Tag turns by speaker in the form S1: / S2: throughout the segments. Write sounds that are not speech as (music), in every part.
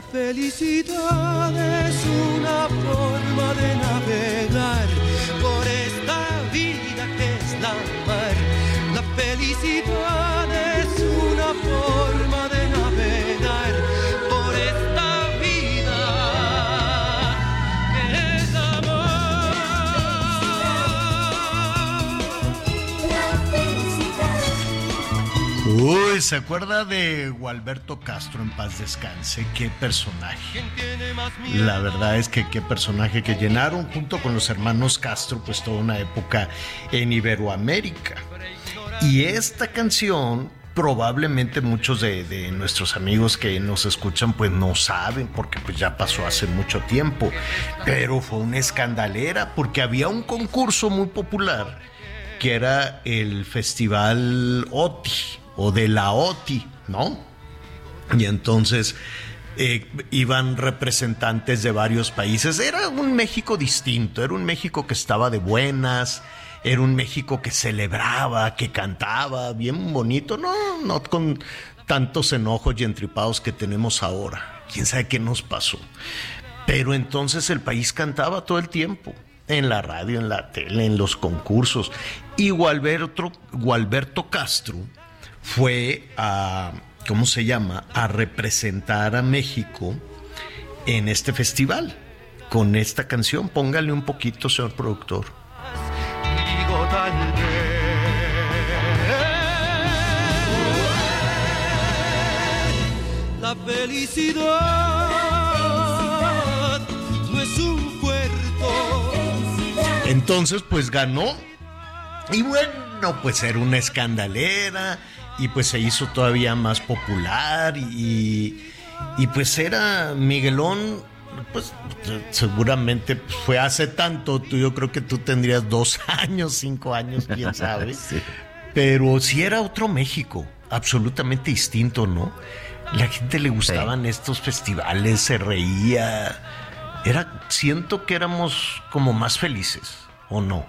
S1: La felicidad es una forma de navegar por esta vida que es la mar. La felicidad es una forma
S2: Uy, ¿se acuerda de Gualberto Castro en paz descanse? Qué personaje. La verdad es que qué personaje que llenaron junto con los hermanos Castro, pues toda una época en Iberoamérica. Y esta canción, probablemente muchos de, nuestros amigos que nos escuchan, pues no saben, porque pues ya pasó hace mucho tiempo. Pero fue una escandalera, porque había un concurso muy popular que era el Festival OTI o de la OTI, ¿no? Y entonces eh, iban representantes de varios países. Era un México distinto, era un México que estaba de buenas, era un México que celebraba, que cantaba, bien bonito, no, no con tantos enojos y entripados que tenemos ahora. ¿Quién sabe qué nos pasó? Pero entonces el país cantaba todo el tiempo, en la radio, en la tele, en los concursos. Y Gualberto, Gualberto Castro fue a, ¿cómo se llama?, a representar a México en este festival con esta canción. Póngale un poquito, señor productor.
S1: digo tal vez la felicidad no es un puerto
S2: Entonces, pues ganó. Y bueno, pues era una escandalera. Y pues se hizo todavía más popular. Y, y pues era Miguelón. Pues seguramente fue hace tanto. Tú, yo creo que tú tendrías dos (laughs) años, cinco años, quién sabe. (laughs) Pero sí era otro México. Absolutamente distinto, ¿no? La gente le gustaban estos festivales, se reía. Era, siento que éramos como más felices, ¿o no?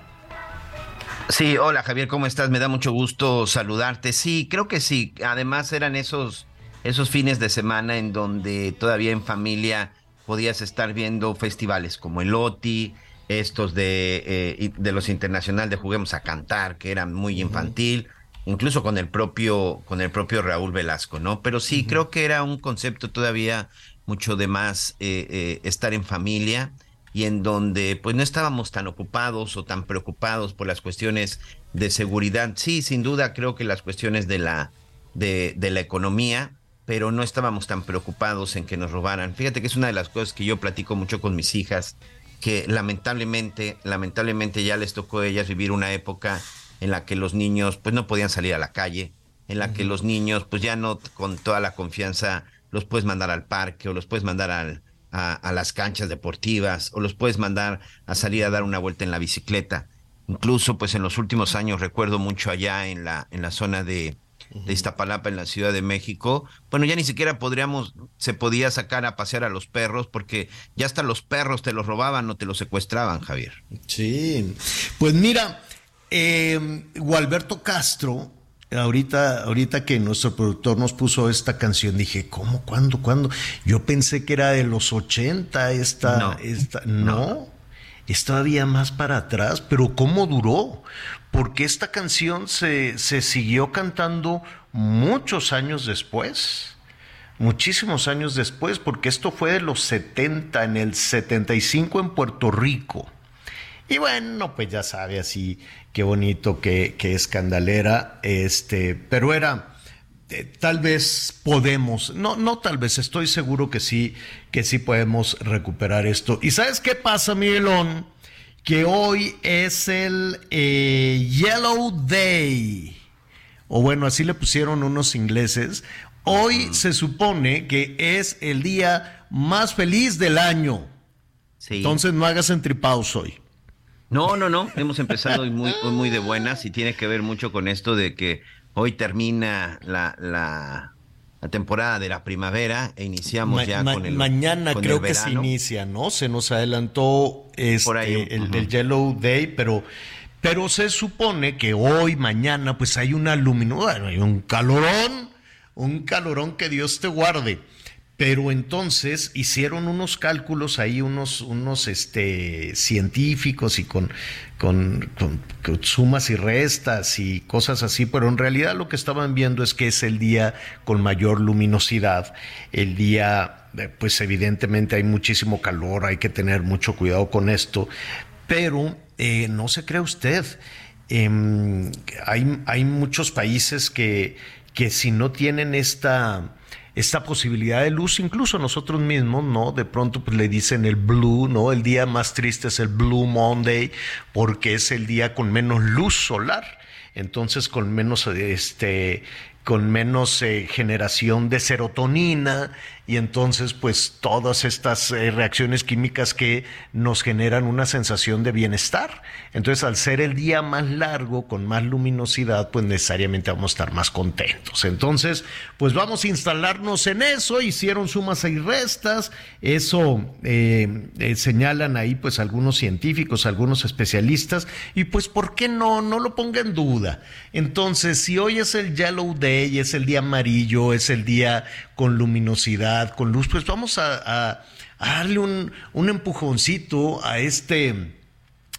S3: Sí, hola Javier, ¿cómo estás? Me da mucho gusto saludarte. Sí, creo que sí. Además eran esos, esos fines de semana en donde todavía en familia podías estar viendo festivales como el OTI, estos de, eh, de los internacional de Juguemos a Cantar, que eran muy infantil, incluso con el propio, con el propio Raúl Velasco, ¿no? Pero sí, creo que era un concepto todavía mucho de más eh, eh, estar en familia y en donde pues no estábamos tan ocupados o tan preocupados por las cuestiones de seguridad. Sí, sin duda creo que las cuestiones de la, de, de la economía, pero no estábamos tan preocupados en que nos robaran. Fíjate que es una de las cosas que yo platico mucho con mis hijas, que lamentablemente, lamentablemente ya les tocó a ellas vivir una época en la que los niños pues no podían salir a la calle, en la que los niños pues ya no con toda la confianza los puedes mandar al parque o los puedes mandar al, a, a las canchas deportivas o los puedes mandar a salir a dar una vuelta en la bicicleta. Incluso pues en los últimos años recuerdo mucho allá en la, en la zona de, de Iztapalapa en la Ciudad de México, bueno, ya ni siquiera podríamos, se podía sacar a pasear a los perros porque ya hasta los perros te los robaban o te los secuestraban, Javier.
S2: Sí, pues mira, eh, Gualberto Castro, ahorita, ahorita que nuestro productor nos puso esta canción, dije, ¿cómo? ¿Cuándo? ¿Cuándo? Yo pensé que era de los 80 esta,
S3: No,
S2: esta, no, es todavía más para atrás, pero ¿cómo duró? Porque esta canción se, se siguió cantando muchos años después. muchísimos años después, porque esto fue de los 70, en el 75 en Puerto Rico. Y bueno, pues ya sabe así, qué bonito, qué, qué escandalera, este, pero era, eh, tal vez podemos, no, no tal vez, estoy seguro que sí, que sí podemos recuperar esto. ¿Y sabes qué pasa, Miguelón? Que hoy es el eh, Yellow Day, o bueno, así le pusieron unos ingleses. Hoy se supone que es el día más feliz del año. Sí. Entonces no hagas entripados hoy.
S3: No, no, no. Hemos empezado muy, muy de buenas y tiene que ver mucho con esto de que hoy termina la, la, temporada de la primavera e iniciamos ya con el
S2: Mañana creo que se inicia, ¿no? Se nos adelantó este, el, Yellow Day, pero, pero se supone que hoy, mañana, pues hay una luminosidad, hay un calorón, un calorón que Dios te guarde. Pero entonces hicieron unos cálculos ahí, unos, unos este, científicos y con, con, sumas y restas y cosas así, pero en realidad lo que estaban viendo es que es el día con mayor luminosidad, el día, eh, pues evidentemente hay muchísimo calor, hay que tener mucho cuidado con esto, pero eh, no se cree usted, em, hay, hay muchos países que, que si no tienen esta esta posibilidad de luz, incluso nosotros mismos, ¿no? De pronto pues, le dicen el blue, ¿no? El día más triste es el Blue Monday porque es el día con menos luz solar. Entonces, con menos este con menos eh, generación de serotonina y entonces pues todas estas eh, reacciones químicas que nos generan una sensación de bienestar. Entonces al ser el día más largo, con más luminosidad, pues necesariamente vamos a estar más contentos. Entonces pues vamos a instalarnos en eso, hicieron sumas y restas, eso eh, señalan ahí pues algunos científicos, algunos especialistas y pues ¿por qué no? No lo ponga en duda. Entonces si hoy es el Yellow Day, es el día amarillo, es el día con luminosidad, con luz, pues vamos a, darle un, un, empujoncito a este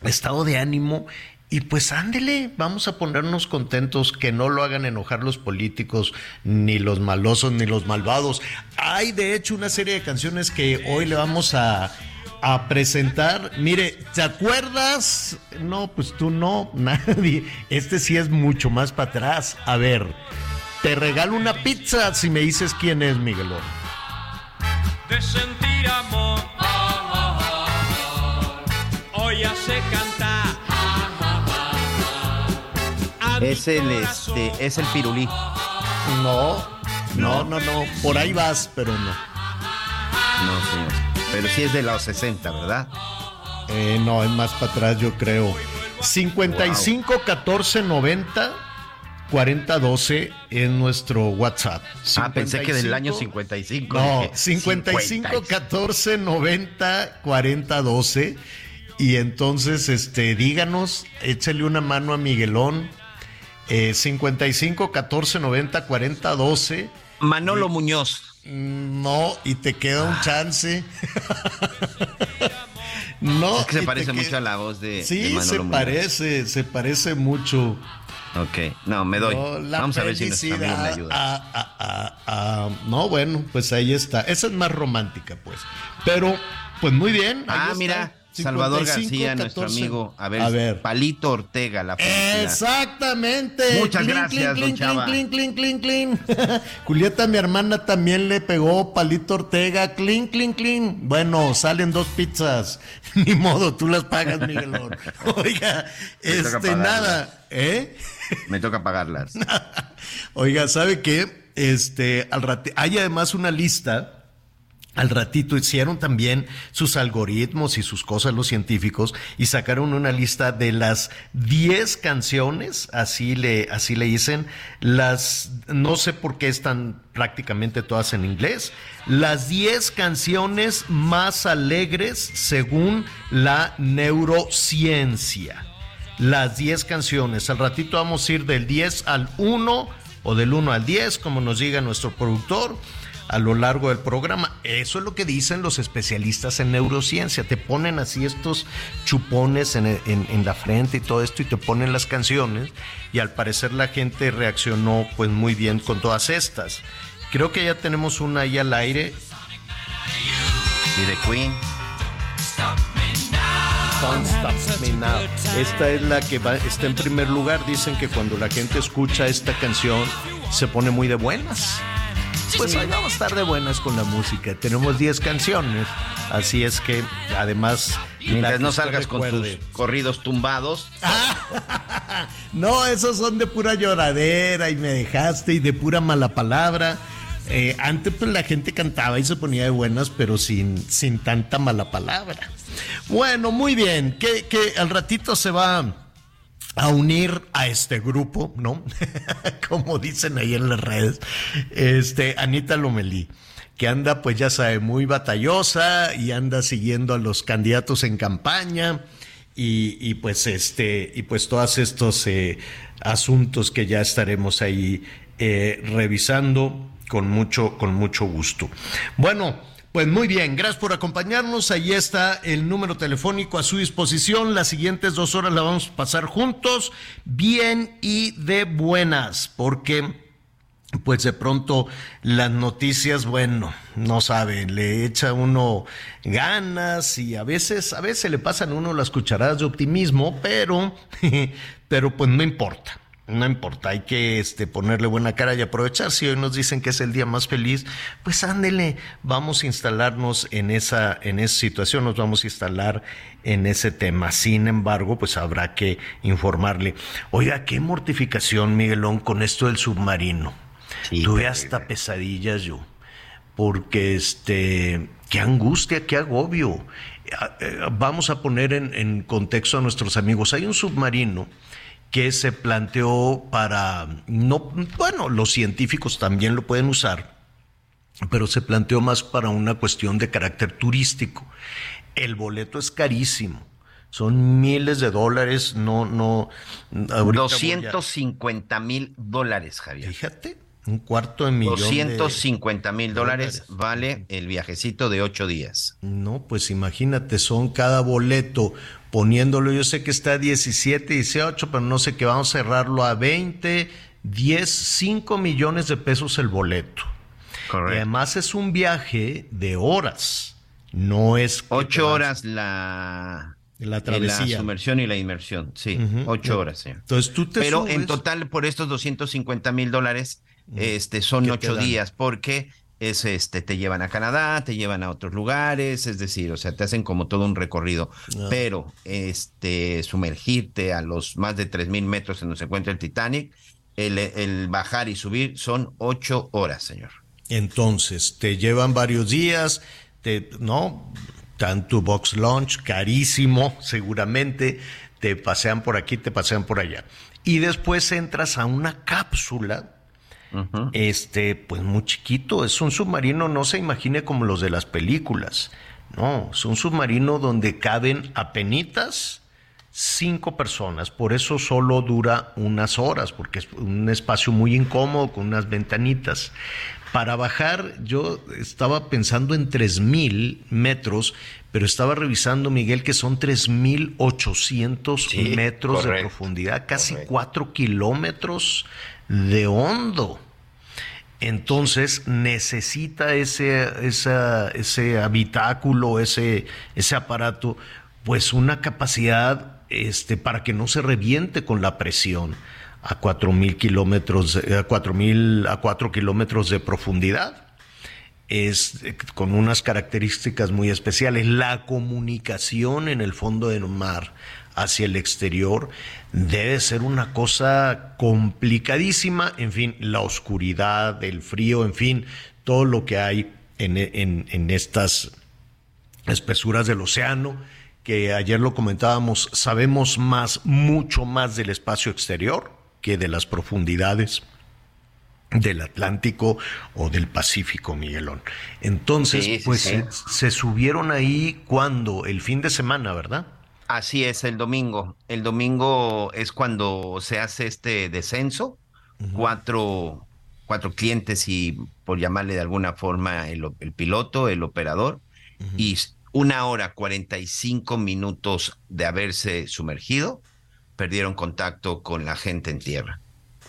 S2: estado de ánimo y pues ándele, vamos a ponernos contentos, que no lo hagan enojar los políticos, ni los malosos, ni los malvados. Hay de hecho una serie de canciones que hoy le vamos a, a presentar. Mire, ¿te acuerdas? No, pues tú no, (laughs) nadie. Este sí es mucho más para atrás. A ver. Te regalo una pizza si me dices quién es Miguelón.
S1: De sentir amor, hoy hace cantar.
S3: Es el este, es el pirulí.
S2: No, no, no, no. Por ahí vas, pero no.
S3: No, señor. Pero sí es de los 60, ¿verdad?
S2: Eh, no, es más para atrás, yo creo. 55 14 90 4012 en nuestro WhatsApp.
S3: ah, pensé que del año 55.
S2: No, 55 14 90 40 12. Y entonces, este, díganos, échale una mano a Miguelón. 55 14 90 40 12.
S3: Manolo Muñoz.
S2: No, y te queda un ah. chance. (laughs) no.
S3: Es que se parece mucho a la voz de.
S2: Sí, se parece, se parece mucho.
S3: Ok, no, me doy. Vamos a ver si me.
S2: Ah, ah, no, bueno, pues ahí está. Esa es más romántica, pues. Pero, pues muy bien.
S3: Ah, mira. Salvador García, nuestro amigo. A ver, Palito Ortega, la
S2: Exactamente.
S3: Muchas gracias, don Chava. (laughs)
S2: Julieta, mi hermana, también le pegó Palito Ortega. Clean, clean, clean. Bueno, salen dos pizzas. (laughs) Ni modo, tú las pagas, Miguelón. (laughs) Oiga, este, nada. ¿Eh?
S3: Me toca pagarlas. (laughs)
S2: Oiga, ¿sabe qué? Este, al hay además una lista al ratito hicieron también sus algoritmos y sus cosas los científicos y sacaron una lista de las 10 canciones, así le, así le dicen, las, no sé por qué están prácticamente todas en inglés, las 10 canciones más alegres según la neurociencia. Las 10 canciones, al ratito vamos a ir del 10 al 1 o del 1 al 10, como nos diga nuestro productor a lo largo del programa. Eso es lo que dicen los especialistas en neurociencia. Te ponen así estos chupones en, la frente y todo esto y te ponen las canciones y al parecer la gente reaccionó pues muy bien con todas estas. Creo que ya tenemos una ahí al aire.
S3: Y de Queen.
S2: Don't Stop Me Now. Esta es la que va, está en primer lugar. Dicen que cuando la gente escucha esta canción se pone muy de buenas. Pues ahí vamos a estar de buenas con la música. Tenemos 10 canciones, así es que además...
S3: Mientras no salgas con tus corridos tumbados. (laughs)
S2: no, esos son de pura lloradera y me dejaste y de pura mala palabra. Eh, antes pues la gente cantaba y se ponía de buenas, pero sin, sin tanta mala palabra. Bueno, muy bien, que, que al ratito se va a unir a este grupo, ¿no? (laughs) Como dicen ahí en las redes, este, Anita Lomelí, que anda, pues ya sabe, muy batallosa y anda siguiendo a los candidatos en campaña y, pues este, y pues todos estos eh, asuntos que ya estaremos ahí eh, revisando con mucho, con mucho gusto. Bueno, pues muy bien, gracias por acompañarnos. Ahí está el número telefónico a su disposición. Las siguientes dos horas la vamos a pasar juntos, bien y de buenas, porque pues de pronto las noticias, bueno, no saben, le echa uno ganas y a veces, a veces le pasan a uno las cucharadas de optimismo, pero, (laughs) pero pues no importa no importa, hay que este, ponerle buena cara y aprovechar. Si hoy nos dicen que es el día más feliz, pues ándele, vamos a instalarnos en esa, en esa situación, nos vamos a instalar en ese tema. Sin embargo, pues habrá que informarle. Oiga, qué mortificación, Miguelón, con esto del submarino. Tuve hasta pesadillas yo, porque este, qué angustia, qué agobio. Eh, vamos a poner en, en contexto a nuestros amigos. Hay un submarino que se planteó para, no, bueno, los científicos también lo pueden usar, pero se planteó más para una cuestión de carácter turístico. El boleto es carísimo. Son miles de dólares, no, no.
S3: 250 mil dólares, Javier.
S2: Fíjate, un cuarto de millón.
S3: 250 mil dólares vale el viajecito de ocho días.
S2: No, pues imagínate, son cada boleto poniéndolo, yo sé que está a 17, 18, pero no sé que vamos a cerrarlo a 20, 10, 5 millones de pesos el boleto. Correcto. Y además es un viaje de horas, no es...
S3: Ocho horas la...
S2: La travesía.
S3: La sumersión y la inmersión, sí, ocho horas, sí.
S2: Entonces tú te
S3: Pero en total, por estos 250 mil dólares, este, son ocho días, porque es este, te llevan a Canadá, te llevan a otros lugares, es decir, o sea, te hacen como todo un recorrido. Ah. Pero este, sumergirte a los más de tres mil metros en donde se encuentra el Titanic, el, bajar y subir son ocho horas, señor.
S2: Entonces, te llevan varios días, te, ¿no? Tanto box lunch, carísimo, seguramente, te pasean por aquí, te pasean por allá. Y después entras a una cápsula este, pues muy chiquito, es un submarino, no se imagine como los de las películas, no, es un submarino donde caben apenitas cinco personas, por eso solo dura unas horas, porque es un espacio muy incómodo con unas ventanitas. Para bajar, yo estaba pensando en tres mil metros, pero estaba revisando, Miguel, que son 3.800 metros de profundidad, casi cuatro kilómetros de hondo. Entonces necesita ese, ese habitáculo, ese, ese aparato, pues una capacidad este, para que no se reviente con la presión a cuatro mil kilómetros, a cuatro mil, a cuatro kilómetros de profundidad. Es con unas características muy especiales. La comunicación en el fondo del mar hacia el exterior debe ser una cosa complicadísima, en fin, la oscuridad, el frío, en fin, todo lo que hay en, en, estas espesuras del océano, que ayer lo comentábamos, sabemos más, mucho más del espacio exterior que de las profundidades del Atlántico o del Pacífico, Miguelón. Entonces, pues Se, se subieron ahí cuando, el fin de semana, ¿verdad?
S3: Así es, el domingo. El domingo es cuando se hace este descenso. cuatro, cuatro clientes y, por llamarle de alguna forma, el, piloto, el operador, y una hora, 45 minutos de haberse sumergido, perdieron contacto con la gente en tierra.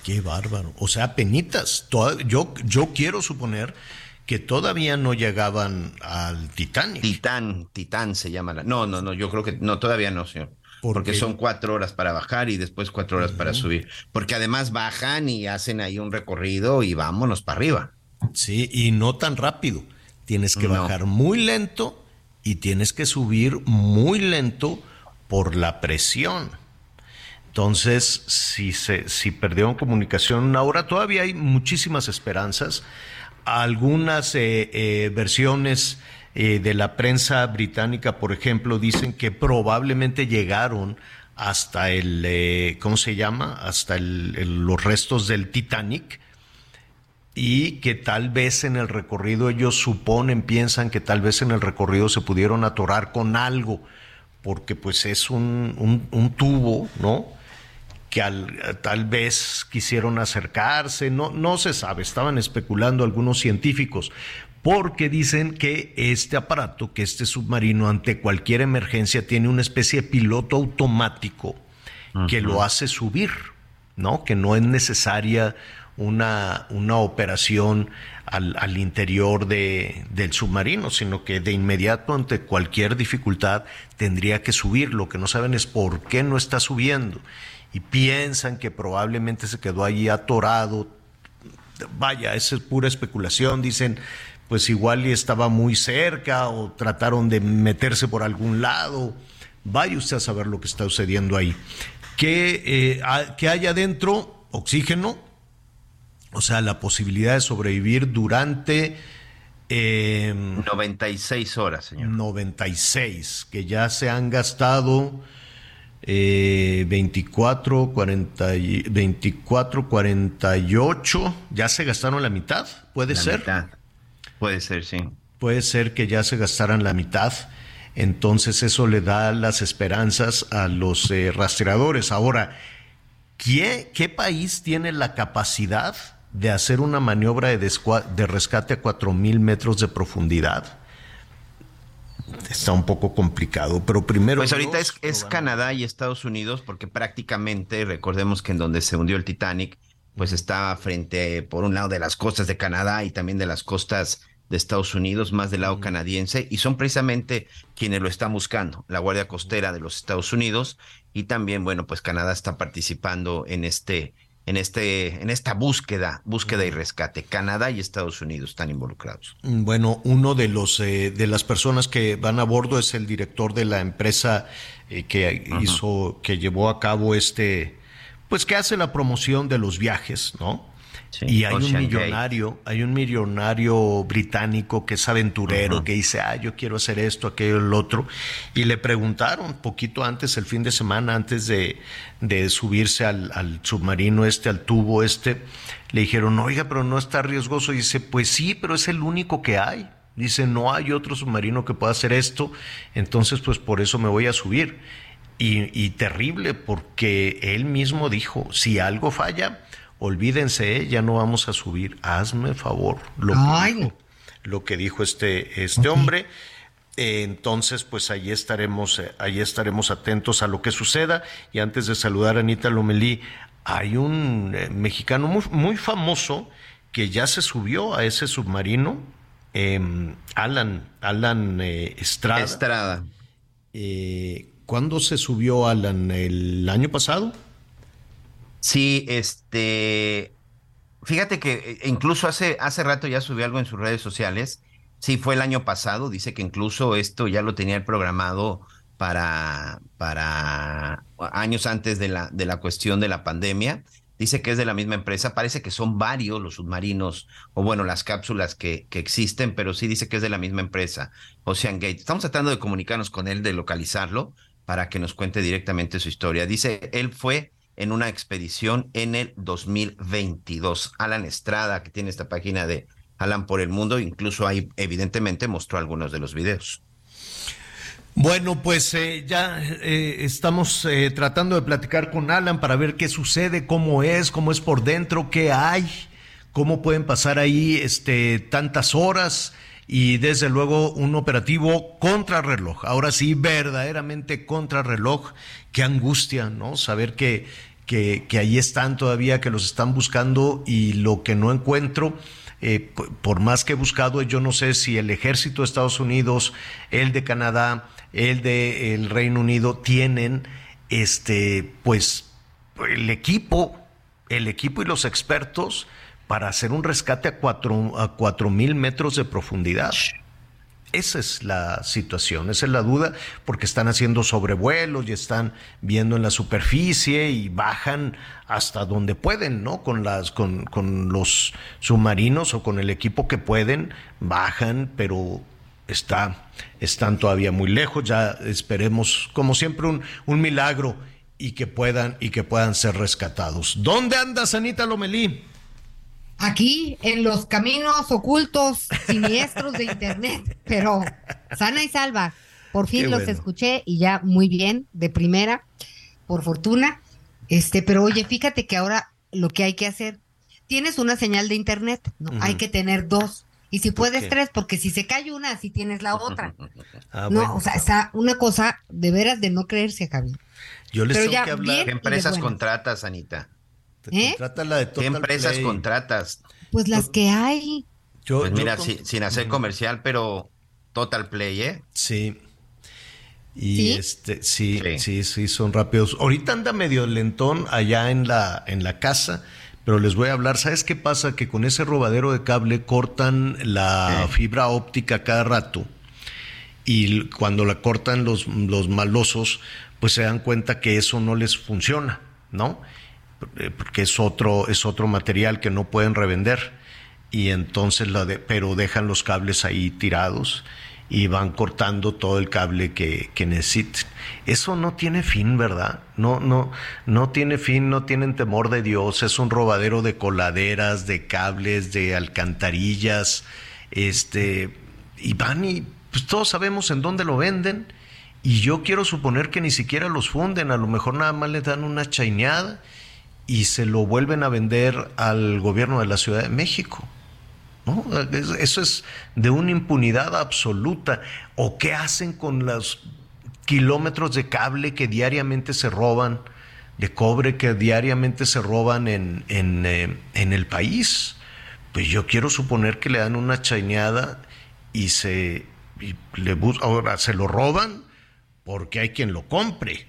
S2: Qué bárbaro. O sea, penitas. Yo, yo quiero suponer que todavía no llegaban al Titanic.
S3: Titán, Titán se llama la. No, no, no, yo creo que no, todavía no, señor. Porque son cuatro horas para bajar y después cuatro horas para subir. Porque además bajan y hacen ahí un recorrido y vámonos para arriba.
S2: Sí, y no tan rápido. Tienes que bajar muy lento y tienes que subir muy lento por la presión. Entonces, si, se, si perdieron comunicación ahora, todavía hay muchísimas esperanzas. Algunas eh, eh, versiones eh, de la prensa británica, por ejemplo, dicen que probablemente llegaron hasta el, ¿cómo se llama? Hasta los restos del Titanic y que tal vez en el recorrido ellos suponen, piensan que tal vez en el recorrido se pudieron atorar con algo, porque pues es un, un tubo, ¿no? Que tal vez quisieron acercarse, no, no se sabe, estaban especulando algunos científicos, porque dicen que este aparato, que este submarino ante cualquier emergencia tiene una especie de piloto automático que lo hace subir, ¿no? Que no es necesaria una, una operación al, al interior de, del submarino, sino que de inmediato ante cualquier dificultad tendría que subir. Lo que no saben es por qué no está subiendo y piensan que probablemente se quedó allí atorado. Vaya, esa es pura especulación, dicen, pues igual y estaba muy cerca o trataron de meterse por algún lado. Vaya usted a saber lo que está sucediendo ahí. Que, eh, hay adentro oxígeno, o sea, la posibilidad de sobrevivir durante...
S3: 96 em, horas, señor.
S2: 96, que ya se han gastado eh, 24, 40, 24, 48, ya se gastaron la mitad, puede ser.
S3: Puede ser, sí.
S2: Puede ser que ya se gastaran la mitad. Entonces eso le da las esperanzas a los eh, rastreadores. Ahora, ¿qué, ¿qué país tiene la capacidad de hacer una maniobra de, de rescate a 4.000 metros de profundidad? Está un poco complicado, pero primero...
S3: Pues ahorita es, Canadá y Estados Unidos, porque prácticamente, recordemos que en donde se hundió el Titanic, pues está frente, por un lado, de las costas de Canadá y también de las costas de Estados Unidos, más del lado canadiense, y son precisamente quienes lo están buscando, la Guardia Costera de los Estados Unidos, y también, bueno, pues Canadá está participando en este en, este, en esta búsqueda, búsqueda y rescate. Canadá y Estados Unidos están involucrados.
S2: Mm, bueno, uno de los eh, de las personas que van a bordo es el director de la empresa eh, que hizo, que llevó a cabo este, pues que hace la promoción de los viajes, ¿no? Y hay un millonario, hay un millonario británico que es aventurero, que dice, ah, yo quiero hacer esto, aquello, el otro. Y le preguntaron poquito antes, el fin de semana, antes de, de subirse al, al, submarino este, al tubo este, le dijeron, oiga, pero no está riesgoso. Y dice, pues sí, pero es el único que hay. Dice, no hay otro submarino que pueda hacer esto, entonces pues por eso me voy a subir. Y, y terrible, porque él mismo dijo, si algo falla, olvídense, ¿eh? ya no vamos a subir, hazme favor, lo, que dijo, lo que dijo este, este hombre. entonces, pues ahí estaremos, eh, ahí estaremos atentos a lo que suceda. Y antes de saludar a Anita Lomelí, hay un eh, mexicano muy, muy, famoso que ya se subió a ese submarino, em, Alan, Alan Estrada.
S3: Estrada.
S2: ¿Cuándo se subió Alan? ¿El año pasado?
S3: Sí, este, fíjate que eh, incluso hace, hace rato ya subió algo en sus redes sociales. Sí, fue el año pasado. Dice que incluso esto ya lo tenía programado para, para años antes de la, de la cuestión de la pandemia. Dice que es de la misma empresa. Parece que son varios los submarinos, o bueno, las cápsulas que, que existen, pero sí dice que es de la misma empresa, Ocean Gate. Estamos tratando de comunicarnos con él, de localizarlo, para que nos cuente directamente su historia. Dice, él fue en una expedición en el 2022. Alan Estrada, que tiene esta página de Alan por el Mundo, incluso ahí evidentemente mostró algunos de los videos.
S2: Bueno, pues eh, ya eh, estamos eh, tratando de platicar con Alan para ver qué sucede, cómo es, cómo es por dentro, qué hay, cómo pueden pasar ahí este, tantas horas y desde luego un operativo contrarreloj. Ahora sí, verdaderamente contrarreloj. Qué angustia, ¿no? Saber que, que, que ahí están todavía, que los están buscando y lo que no encuentro, eh, por más que he buscado, yo no sé si el ejército de Estados Unidos, el de Canadá, el de el Reino Unido tienen este pues el equipo, el equipo y los expertos para hacer un rescate a cuatro, a cuatro mil metros de profundidad. Esa es la situación, esa es la duda, porque están haciendo sobrevuelos y están viendo en la superficie y bajan hasta donde pueden, ¿no? Con las, con, con los submarinos o con el equipo que pueden, bajan, pero está, están todavía muy lejos. Ya esperemos, como siempre, un, un milagro y que puedan, y que puedan ser rescatados. ¿Dónde anda Sanita Lomelí?
S4: Aquí en los caminos ocultos siniestros de internet, pero sana y salva. Por fin los escuché y ya muy bien, de primera, por fortuna. Este, pero oye, fíjate que ahora lo que hay que hacer, tienes una señal de internet, ¿no? Hay que tener dos. Y si puedes tres, porque si se cae una, así tienes la otra. (laughs) Ah, no, o sea, está una cosa de veras de no creerse, Javi.
S3: Yo les tengo que hablar. ¿Qué empresas contratas, Anita?
S4: ¿Eh?
S3: ¿Qué empresas contratas?
S4: Pues las que hay.
S3: pues mira, sin hacer comercial, pero Total Play, ¿eh?
S2: Sí. Y este, sí, sí, sí, son rápidos. Ahorita anda medio lentón allá en la, en la casa, pero les voy a hablar. ¿Sabes qué pasa? Que con ese robadero de cable cortan la fibra óptica cada rato. Y cuando la cortan los, los malosos, pues se dan cuenta que eso no les funciona, ¿no? Eh, porque es otro, es otro material que no pueden revender. Y entonces pero dejan los cables ahí tirados y van cortando todo el cable que, necesiten. Eso no tiene fin, ¿verdad? No, no, no tiene fin, no tienen temor de Dios, es un robadero de coladeras, de cables, de alcantarillas, este, y van y pues todos sabemos en dónde lo venden, y yo quiero suponer que ni siquiera los funden, a lo mejor nada más le dan una chaineada y se lo vuelven a vender al gobierno de la Ciudad de México. ¿No? Eso es de una impunidad absoluta. ¿O qué hacen con los kilómetros de cable que diariamente se roban, de cobre que diariamente se roban en, en, eh, en el país? Pues yo quiero suponer que le dan una chaineada y se y le ahora se lo roban porque hay quien lo compre,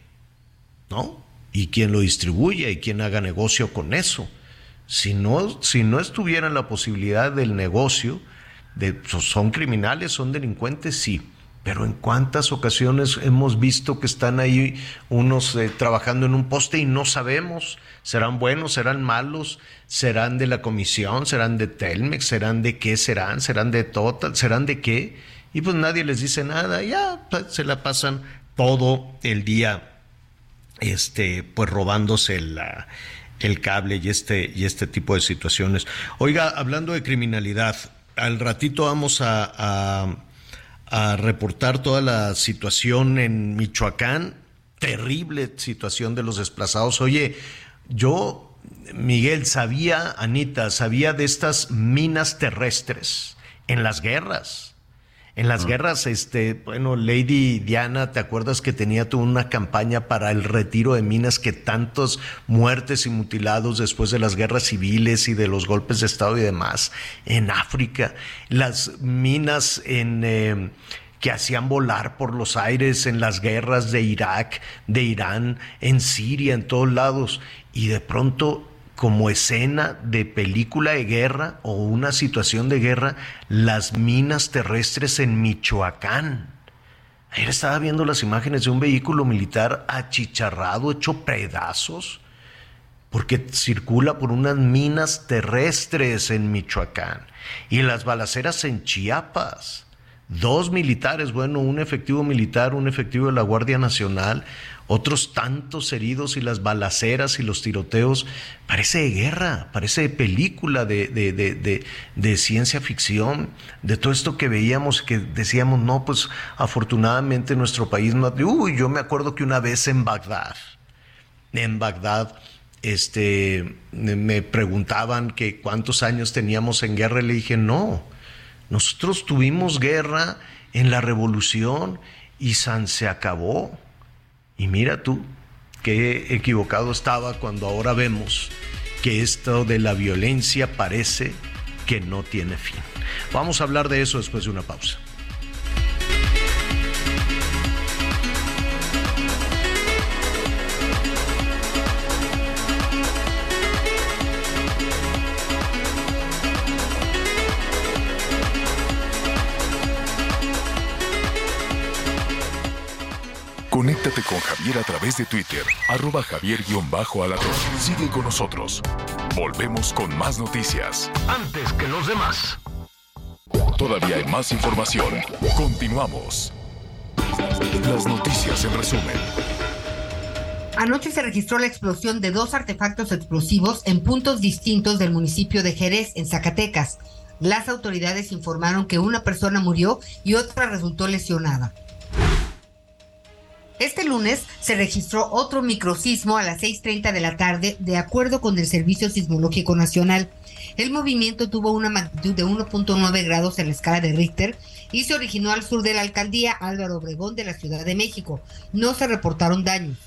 S2: ¿no? Y quien lo distribuya y quien haga negocio con eso. Si no, si no estuviera la posibilidad del negocio, de, son criminales, son delincuentes, sí. Pero en cuántas ocasiones hemos visto que están ahí unos eh, trabajando en un poste y no sabemos, serán buenos, serán malos, serán de la comisión, serán de Telmex, serán de qué serán, serán de Total, serán de qué. Y pues nadie les dice nada, ya pues, se la pasan todo el día este, pues robándose el cable y este, y este tipo de situaciones. Oiga, hablando de criminalidad, al ratito vamos a, a, reportar toda la situación en Michoacán, terrible situación de los desplazados. Oye, yo, Miguel, sabía, Anita, sabía de estas minas terrestres en las guerras en las guerras, este, bueno, Lady Diana, ¿te acuerdas que tenía toda una campaña para el retiro de minas que tantos muertes y mutilados después de las guerras civiles y de los golpes de Estado y demás en África? Las minas en... Eh, que hacían volar por los aires en las guerras de Irak, de Irán, en Siria, en todos lados. Y de pronto como escena de película de guerra o una situación de guerra las minas terrestres en Michoacán. Ayer estaba viendo las imágenes de un vehículo militar achicharrado, hecho pedazos, porque circula por unas minas terrestres en Michoacán y las balaceras en Chiapas. Dos militares, bueno, un efectivo militar, un efectivo de la Guardia Nacional, otros tantos heridos y las balaceras y los tiroteos. Parece de guerra, parece de película de, de, ciencia ficción, de todo esto que veíamos, que decíamos, no, pues afortunadamente nuestro país no... Uy, yo me acuerdo que una vez en Bagdad, en Bagdad, este, me preguntaban que cuántos años teníamos en guerra y le dije, no, nosotros tuvimos guerra en la revolución y San se acabó. Y mira tú, qué equivocado estaba cuando ahora vemos que esto de la violencia parece que no tiene fin. Vamos a hablar de eso después de una pausa.
S5: Conéctate con Javier a través de Twitter, arroba javier-alatón. Sigue con nosotros. Volvemos con más noticias.
S6: Antes que los demás.
S5: Todavía hay más información. Continuamos. Las noticias en resumen.
S4: Anoche se registró la explosión de dos artefactos explosivos en puntos distintos del municipio de Jerez, en Zacatecas. Las autoridades informaron que una persona murió y otra resultó lesionada. Este lunes se registró otro microsismo a las 6.30 de la tarde, de acuerdo con el Servicio Sismológico Nacional. El movimiento tuvo una magnitud de 1.9 grados en la escala de Richter y se originó al sur de la alcaldía Álvaro Obregón de la Ciudad de México. No se reportaron daños.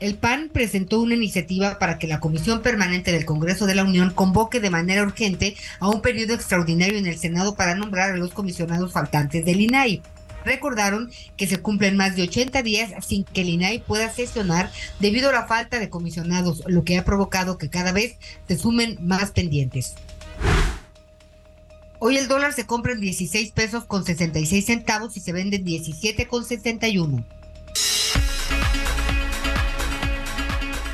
S4: El PAN presentó una iniciativa para que la Comisión Permanente del Congreso de la Unión convoque de manera urgente a un periodo extraordinario en el Senado para nombrar a los comisionados faltantes del INAI. Recordaron que se cumplen más de 80 días sin que el INAI pueda sesionar debido a la falta de comisionados, lo que ha provocado que cada vez se sumen más pendientes. Hoy el dólar se compra en 16 pesos con 66 centavos y se vende en 17 con 61.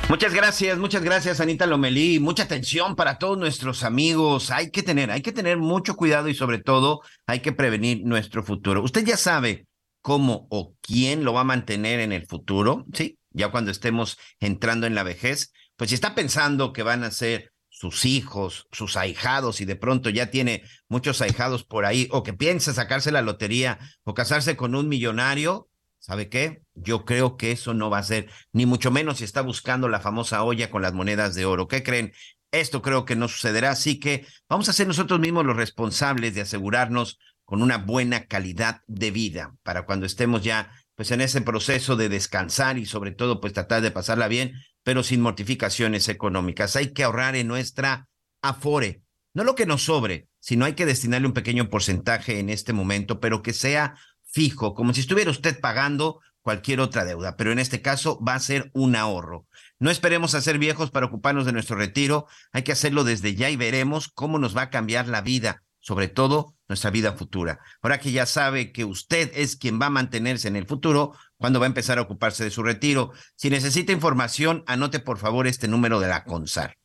S3: Muchas gracias, muchas gracias Anita Lomelí. Mucha atención para todos nuestros amigos. Hay que tener, hay que tener mucho cuidado y sobre todo hay que prevenir nuestro futuro. Usted ya sabe cómo o quién lo va a mantener en el futuro, ¿sí? Ya cuando estemos entrando en la vejez, pues si está pensando que van a ser sus hijos, sus ahijados y de pronto ya tiene muchos ahijados por ahí o que piensa sacarse la lotería o casarse con un millonario, ¿Sabe qué? Yo creo que eso no va a ser, ni mucho menos si está buscando la famosa olla con las monedas de oro. ¿Qué creen? Esto creo que no sucederá, así que vamos a ser nosotros mismos los responsables de asegurarnos con una buena calidad de vida para cuando estemos ya pues en ese proceso de descansar y sobre todo pues tratar de pasarla bien, pero sin mortificaciones económicas. Hay que ahorrar en nuestra afore, no lo que nos sobre, sino hay que destinarle un pequeño porcentaje en este momento, pero que sea fijo, como si estuviera usted pagando cualquier otra deuda, pero en este caso va a ser un ahorro. No esperemos a ser viejos para ocuparnos de nuestro retiro, hay que hacerlo desde ya y veremos cómo nos va a cambiar la vida, sobre todo nuestra vida futura. Ahora que ya sabe que usted es quien va a mantenerse en el futuro, cuando va a empezar a ocuparse de su retiro. Si necesita información, anote por favor este número de la CONSAR.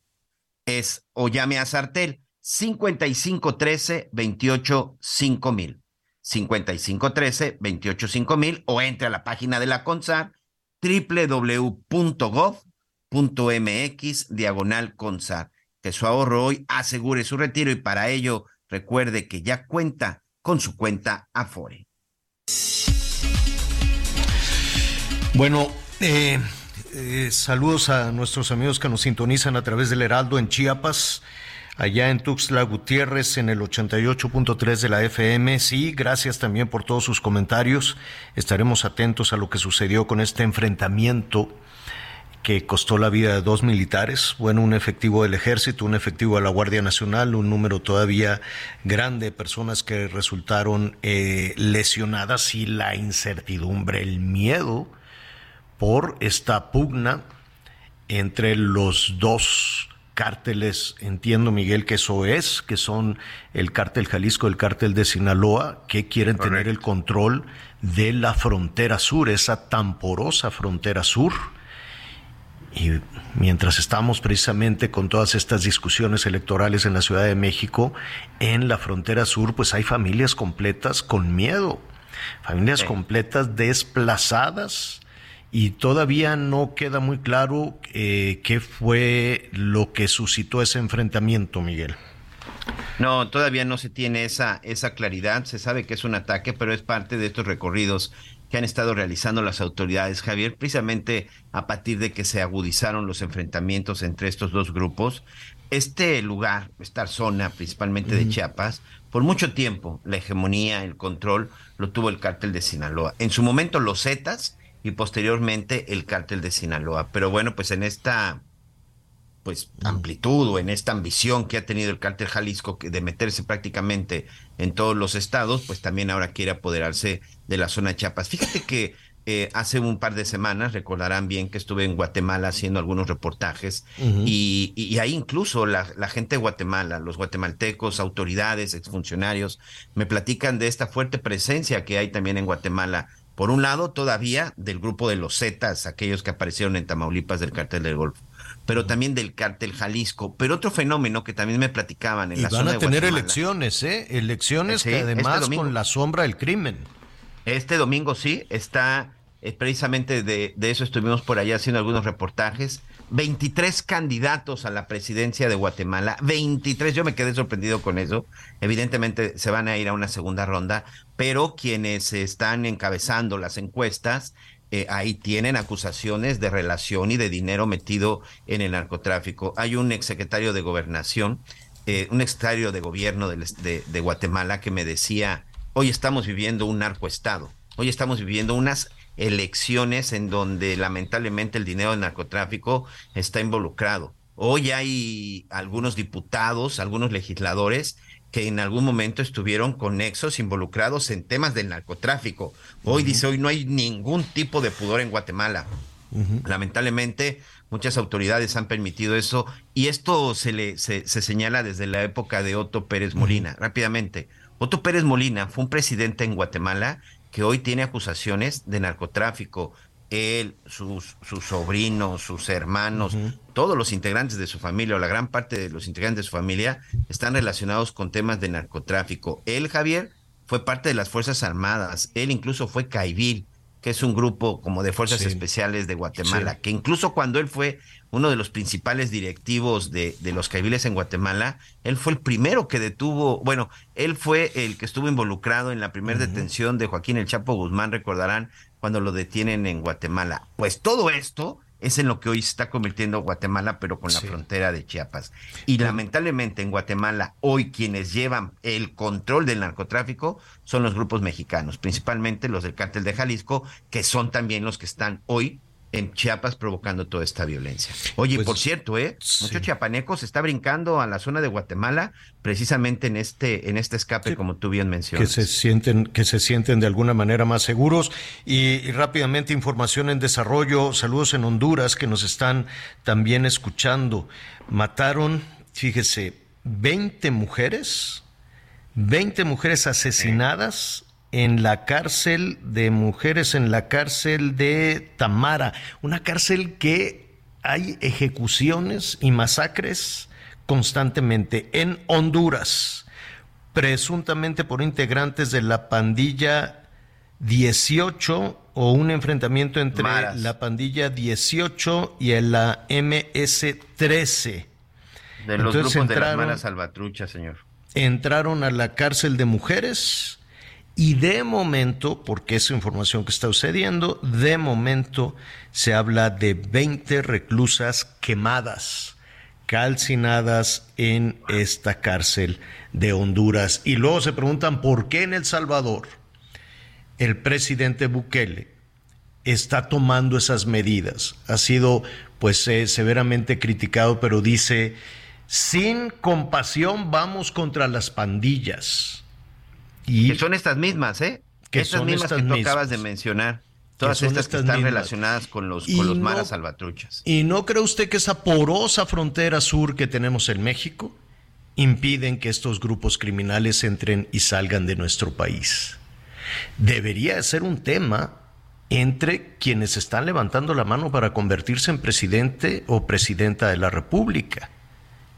S3: Es o llame a Sartel 5513 28 5000. 5513-285 o entre a la página de la CONSAR www.gov.mx diagonal CONSAR. Que su ahorro hoy asegure su retiro y para ello recuerde que ya cuenta con su cuenta Afore.
S2: Bueno, eh, eh, saludos a nuestros amigos que nos sintonizan a través del Heraldo en Chiapas allá en Tuxtla Gutiérrez en el 88.3 de la FM. Sí, gracias también por todos sus comentarios. Estaremos atentos a lo que sucedió con este enfrentamiento que costó la vida de dos militares, bueno, un efectivo del ejército, un efectivo de la Guardia Nacional, un número todavía grande de personas que resultaron eh, lesionadas y la incertidumbre, el miedo por esta pugna entre los dos cárteles, entiendo Miguel que eso es, que son el cártel Jalisco, el cártel de Sinaloa, que quieren tener el control de la frontera sur, esa tan porosa frontera sur. Y mientras estamos precisamente con todas estas discusiones electorales en la Ciudad de México, en la frontera sur, pues hay familias completas con miedo, familias completas desplazadas, y todavía no queda muy claro eh, qué fue lo que suscitó ese enfrentamiento, Miguel.
S3: No, todavía no se tiene esa, esa claridad. Se sabe que es un ataque, pero es parte de estos recorridos que han estado realizando las autoridades, Javier, precisamente a partir de que se agudizaron los enfrentamientos entre estos dos grupos. Este lugar, esta zona principalmente de Chiapas, por mucho tiempo la hegemonía, el control, lo tuvo el cártel de Sinaloa. En su momento los Zetas y posteriormente el cártel de Sinaloa. Pero bueno, pues en esta pues amplitud o en esta ambición que ha tenido el cártel Jalisco de meterse prácticamente en todos los estados, pues también ahora quiere apoderarse de la zona de Chiapas. Fíjate que eh, hace un par de semanas, recordarán bien que estuve en Guatemala haciendo algunos reportajes y, y, ahí incluso la, la, gente de Guatemala, los guatemaltecos, autoridades, exfuncionarios, me platican de esta fuerte presencia que hay también en Guatemala. Por un lado, todavía del grupo de los Zetas, aquellos que aparecieron en Tamaulipas del cártel del Golfo pero también del cártel Jalisco. Pero otro fenómeno que también me platicaban en
S2: y
S3: la
S2: van a tener elecciones, ¿eh? Elecciones que
S3: este
S2: además con la sombra del crimen.
S3: Este domingo sí, está eh, precisamente de, de, eso estuvimos por allá haciendo algunos reportajes. 23 candidatos a la presidencia de Guatemala, 23, yo me quedé sorprendido con eso. Evidentemente se van a ir a una segunda ronda, pero quienes están encabezando las encuestas eh, ahí tienen acusaciones de relación y de dinero metido en el narcotráfico. Hay un exsecretario de gobernación, eh, un exsecretario de gobierno de, de, de, Guatemala que me decía, hoy estamos viviendo un narcoestado, hoy estamos viviendo unas elecciones en donde lamentablemente el dinero del narcotráfico está involucrado. Hoy hay algunos diputados, algunos legisladores que en algún momento estuvieron conexos, involucrados en temas del narcotráfico. Hoy dice, hoy no hay ningún tipo de pudor en Guatemala. Lamentablemente, muchas autoridades han permitido eso y esto se le se, se señala desde la época de Otto Pérez Molina. Rápidamente, Otto Pérez Molina fue un presidente en Guatemala que hoy tiene acusaciones de narcotráfico, él, sus, sus sobrinos, sus hermanos, uh -huh. todos los integrantes de su familia o la gran parte de los integrantes de su familia están relacionados con temas de narcotráfico. Él, Javier, fue parte de las Fuerzas Armadas, él incluso fue Caibil, que es un grupo como de fuerzas sí. especiales de Guatemala, sí. que incluso cuando él fue uno de los principales directivos de, de los caibiles en Guatemala, él fue el primero que detuvo, bueno, él fue el que estuvo involucrado en la primera uh -huh. detención de Joaquín El Chapo Guzmán, recordarán, cuando lo detienen en Guatemala. Pues todo esto es en lo que hoy se está convirtiendo Guatemala, pero con la sí. frontera de Chiapas. Y sí. lamentablemente en Guatemala, hoy quienes llevan el control del narcotráfico son los grupos mexicanos, principalmente los del cártel de Jalisco, que son también los que están hoy en Chiapas provocando toda esta violencia. Oye, pues, por cierto, ¿eh? Sí. Muchos chiapanecos se está brincando a la zona de Guatemala precisamente en este, en este escape, sí. como tú bien mencionas.
S2: Que se sienten, que se sienten de alguna manera más seguros. Y, y, rápidamente, información en desarrollo. Saludos en Honduras que nos están también escuchando. Mataron, fíjese, 20 mujeres, 20 mujeres asesinadas. En la cárcel de mujeres, en la cárcel de Tamara, una cárcel que hay ejecuciones y masacres constantemente en Honduras, presuntamente por integrantes de la pandilla 18 o un enfrentamiento entre Maras. la pandilla 18 y la MS-13.
S3: De los Entonces grupos entraron, de las Maras Salvatrucha, señor.
S2: Entraron a la cárcel de mujeres y de momento, porque es información que está sucediendo, de momento se habla de 20 reclusas quemadas, calcinadas en esta cárcel de Honduras. Y luego se preguntan por qué en El Salvador el presidente Bukele está tomando esas medidas. Ha sido pues eh, severamente criticado, pero dice, sin compasión vamos contra las pandillas.
S3: Y que son estas mismas, ¿eh? Que estas son mismas estas que tú mismas. acabas de mencionar. Todas que estas, estas, que están mismas. relacionadas con los, con los no, maras salvatruchas.
S2: ¿Y no cree usted que esa porosa frontera sur que tenemos en México impiden que estos grupos criminales entren y salgan de nuestro país? Debería ser un tema entre quienes están levantando la mano para convertirse en presidente o presidenta de la República,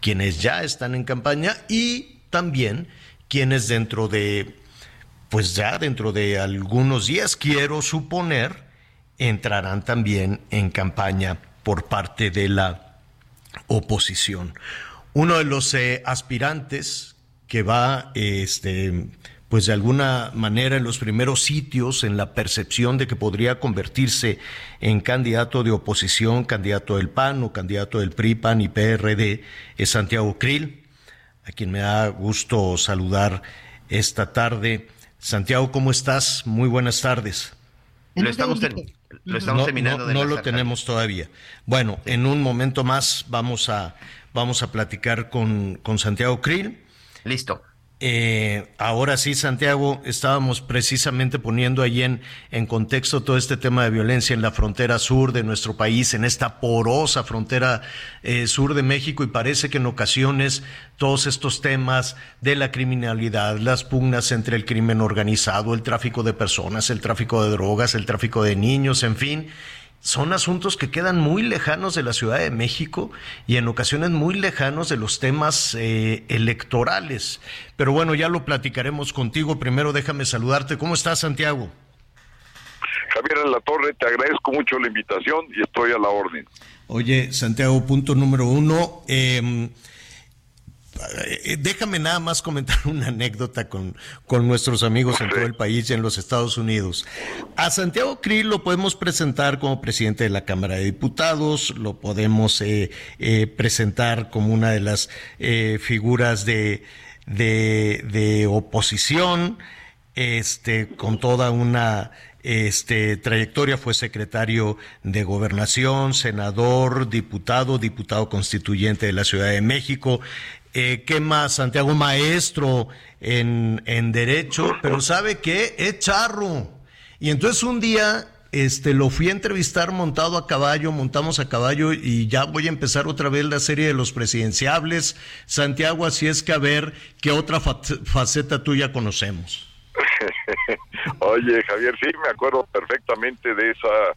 S2: quienes ya están en campaña y también quienes dentro de, pues ya dentro de algunos días, quiero suponer, entrarán también en campaña por parte de la oposición. Uno de los eh, aspirantes que va, este, pues de alguna manera en los primeros sitios, en la percepción de que podría convertirse en candidato de oposición, candidato del PAN o candidato del PRI, PAN y PRD, es Santiago Krill a quien me da gusto saludar esta tarde. Santiago, ¿cómo estás? Muy buenas tardes.
S3: Lo estamos, lo estamos
S2: no,
S3: terminando
S2: no, no lo tenemos todavía. Bueno, en un momento más vamos a, vamos a platicar con, con Santiago Krill.
S3: Listo.
S2: Eh, ahora sí, Santiago, estábamos precisamente poniendo en, en contexto todo este tema de violencia en la frontera sur de nuestro país, en esta porosa frontera eh, sur de México, y parece que en ocasiones todos estos temas de la criminalidad, las pugnas entre el crimen organizado, el tráfico de personas, el tráfico de drogas, el tráfico de niños, en fin, son asuntos que quedan muy lejanos de la Ciudad de México y en ocasiones muy lejanos de los temas eh, electorales. Pero bueno, ya lo platicaremos contigo. Primero déjame saludarte. ¿Cómo estás, Santiago?
S7: Javier en la Torre, te agradezco mucho la invitación y estoy a la orden.
S2: Oye, Santiago, punto número uno. Eh, eh, déjame nada más comentar (laughs) una anécdota con, con nuestros amigos en todo el país y en los Estados Unidos. A Santiago Krill lo podemos presentar como presidente de la Cámara de Diputados, lo podemos eh, eh, presentar como una de las figuras de, de, de, oposición, este, con toda una este, trayectoria fue secretario de gobernación, senador, diputado, diputado constituyente de la Ciudad de México, eh, ¿qué más? Santiago maestro en, en Derecho, pero ¿sabe qué? Es charro. Y entonces un día este, lo fui a entrevistar montado a caballo, montamos a caballo y ya voy a empezar otra vez la serie de los presidenciables. Santiago, así es que a ver qué otra faceta tuya conocemos. (laughs)
S7: Oye, Javier, sí, me acuerdo perfectamente de esa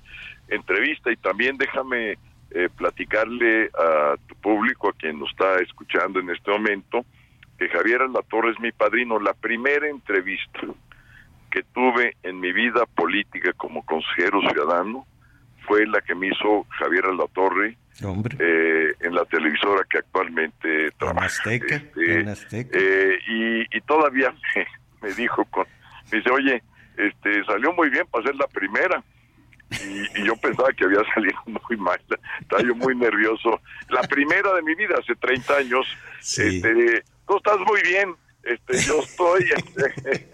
S7: entrevista y también déjame eh, platicarle a tu público, a quien nos está escuchando en este momento, que Javier Alatorre es mi padrino. La primera entrevista que tuve en mi vida política como consejero ciudadano fue la que me hizo Javier Alatorre eh, en la televisora que actualmente trabaja.
S2: Azteca,
S7: este, eh, y, y, todavía (laughs) me, dijo, con, me dice, oye, este salió muy bien para ser la primera y, yo pensaba que había (laughs) salido muy mal, estaba yo muy nervioso. La primera de mi vida, hace 30 años, este, tú estás muy bien, este, yo estoy este,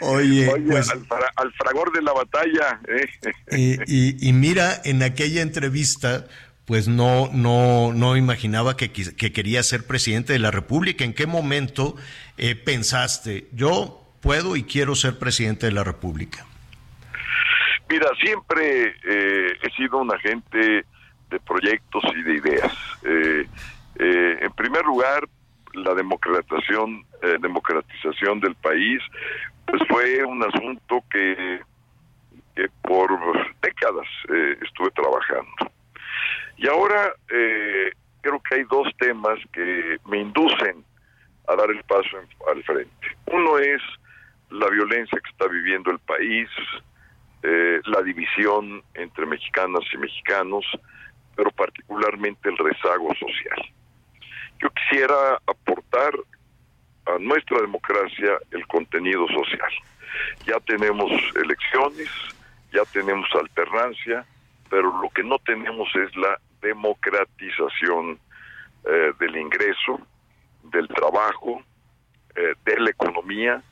S7: (laughs) (laughs)
S2: oye, pues,
S7: al, fragor de la batalla.
S2: ¿eh? Y, mira, en aquella entrevista, pues no, no, no imaginaba que, que quería ser presidente de la República. ¿En qué momento eh, pensaste, yo puedo y quiero ser presidente de la República?
S7: Mira, siempre eh, he sido un agente de proyectos y de ideas. Eh, eh, en primer lugar, la democratización, democratización del país, pues fue un asunto que, que por décadas estuve trabajando. Y ahora creo que hay dos temas que me inducen a dar el paso al frente. Uno es la violencia que está viviendo el país, eh, la división entre mexicanas y mexicanos, pero particularmente el rezago social. Yo quisiera aportar a nuestra democracia el contenido social. Ya tenemos elecciones, ya tenemos alternancia, pero lo que no tenemos es la democratización eh, del ingreso, del trabajo, eh, de la economía.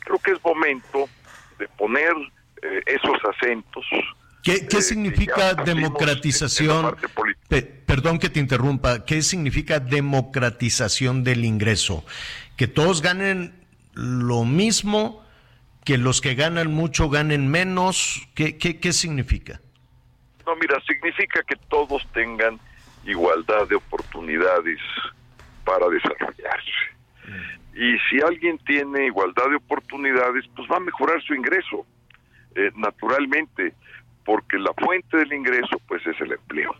S7: Creo que es momento de poner eh, esos acentos.
S2: ¿Qué, qué eh, significa democratización? perdón que te interrumpa. ¿Qué significa democratización del ingreso? Que todos ganen lo mismo, que los que ganan mucho ganen menos. ¿Qué, qué, qué significa?
S7: No, mira, significa que todos tengan igualdad de oportunidades para desarrollarse. Mm. Y si alguien tiene igualdad de oportunidades, pues va a mejorar su ingreso. Eh, naturalmente, porque la fuente del ingreso pues es el empleo.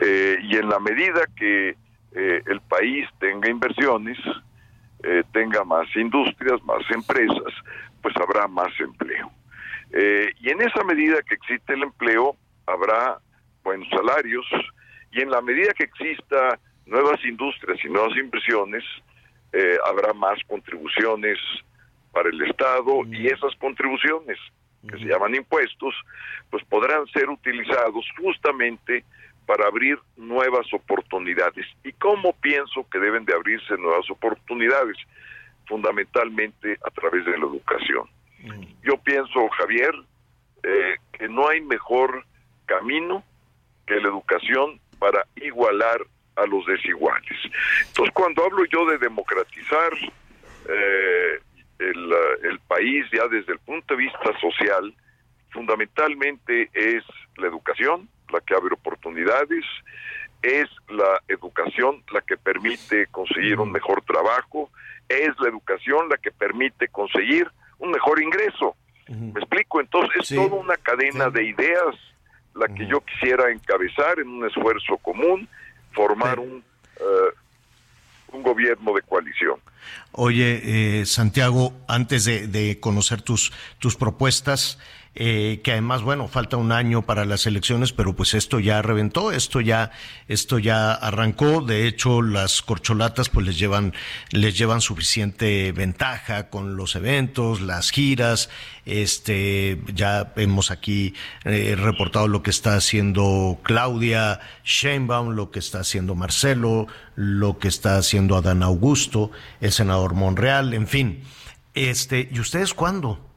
S7: Eh, y en la medida que eh, el país tenga inversiones, tenga más industrias, más empresas, pues habrá más empleo. y en esa medida que existe el empleo, habrá buenos salarios, y en la medida que exista nuevas industrias y nuevas inversiones, habrá más contribuciones para el Estado y esas contribuciones que se llaman impuestos, pues podrán ser utilizados justamente para abrir nuevas oportunidades. ¿Y cómo pienso que deben de abrirse nuevas oportunidades? Fundamentalmente a través de la educación. Yo pienso, Javier, eh, que que no hay mejor camino que la educación para igualar a los desiguales. Entonces, cuando hablo yo de democratizar eh, el, el país ya desde el punto de vista social, fundamentalmente es la educación, la que abre oportunidades, es la educación la que permite conseguir un mejor trabajo, es la educación la que permite conseguir un mejor ingreso. ¿Me explico? Entonces es toda una cadena de ideas la que yo quisiera encabezar en un esfuerzo común, formar un, eh, un gobierno de coalición.
S2: Oye, eh, Santiago, antes de, de, conocer tus, tus propuestas, eh, que además, bueno, falta un año para las elecciones, pero pues esto ya reventó, esto ya, esto ya arrancó. De hecho, las corcholatas pues les llevan, les llevan suficiente ventaja con los eventos, las giras. Este, ya hemos aquí eh, reportado lo que está haciendo Claudia Sheinbaum, lo que está haciendo Marcelo, lo que está haciendo Adán Augusto, el senador Monreal, en fin. Este, ¿y ustedes cuándo?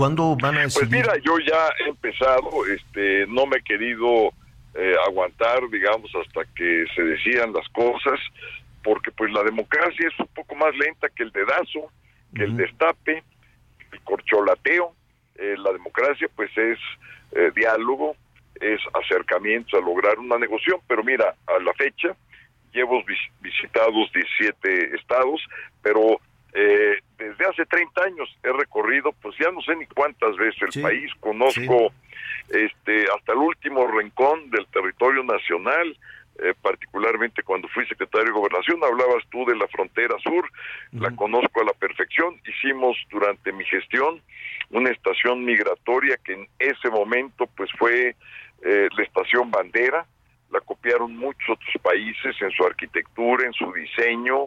S2: ¿Cuándo van a decidir?
S7: Pues mira, yo ya he empezado, este, no me he querido eh, aguantar, digamos, hasta que se decidan las cosas, porque pues la democracia es un poco más lenta que el dedazo, que el destape, el corcholateo. Eh, la democracia pues es eh, diálogo, es acercamiento a lograr una negociación, pero mira, a la fecha llevo visitados 17 estados, pero eh, desde hace 30 años he recorrido, pues ya no sé ni cuántas veces el país, conozco este hasta el último rincón del territorio nacional, eh, particularmente cuando fui secretario de Gobernación, hablabas tú de la frontera sur, la conozco a la perfección, hicimos durante mi gestión una estación migratoria que en ese momento pues fue eh, la estación bandera, la copiaron muchos otros países en su arquitectura, en su diseño,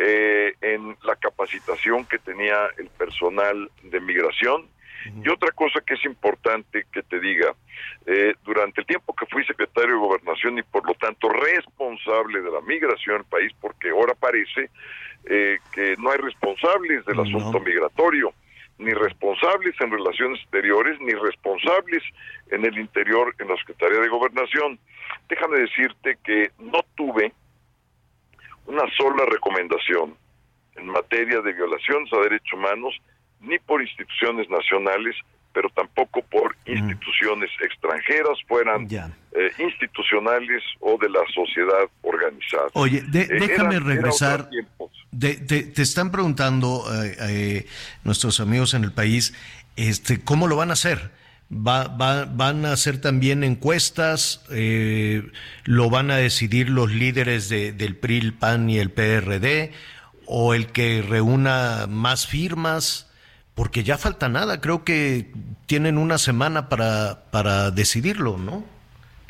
S7: eh, en la capacitación que tenía el personal de migración. Y otra cosa que es importante que te diga, eh, durante el tiempo que fui secretario de gobernación y por lo tanto responsable de la migración del país, porque ahora parece eh, que no hay responsables del asunto migratorio, ni responsables en relaciones exteriores, ni responsables en el interior en la Secretaría de Gobernación. Déjame decirte que no tuve una sola recomendación en materia de violaciones a derechos humanos, ni por instituciones nacionales, pero tampoco por instituciones extranjeras, fueran eh, institucionales o de la sociedad organizada.
S2: Oye, eh, déjame regresar. te, están preguntando eh, nuestros amigos en el país, este, ¿cómo lo van a hacer? Va, van a hacer también encuestas, eh, lo van a decidir los líderes de, del PRI, el PAN y el PRD, o el que reúna más firmas, porque ya falta nada, creo que tienen una semana para, para decidirlo, ¿no?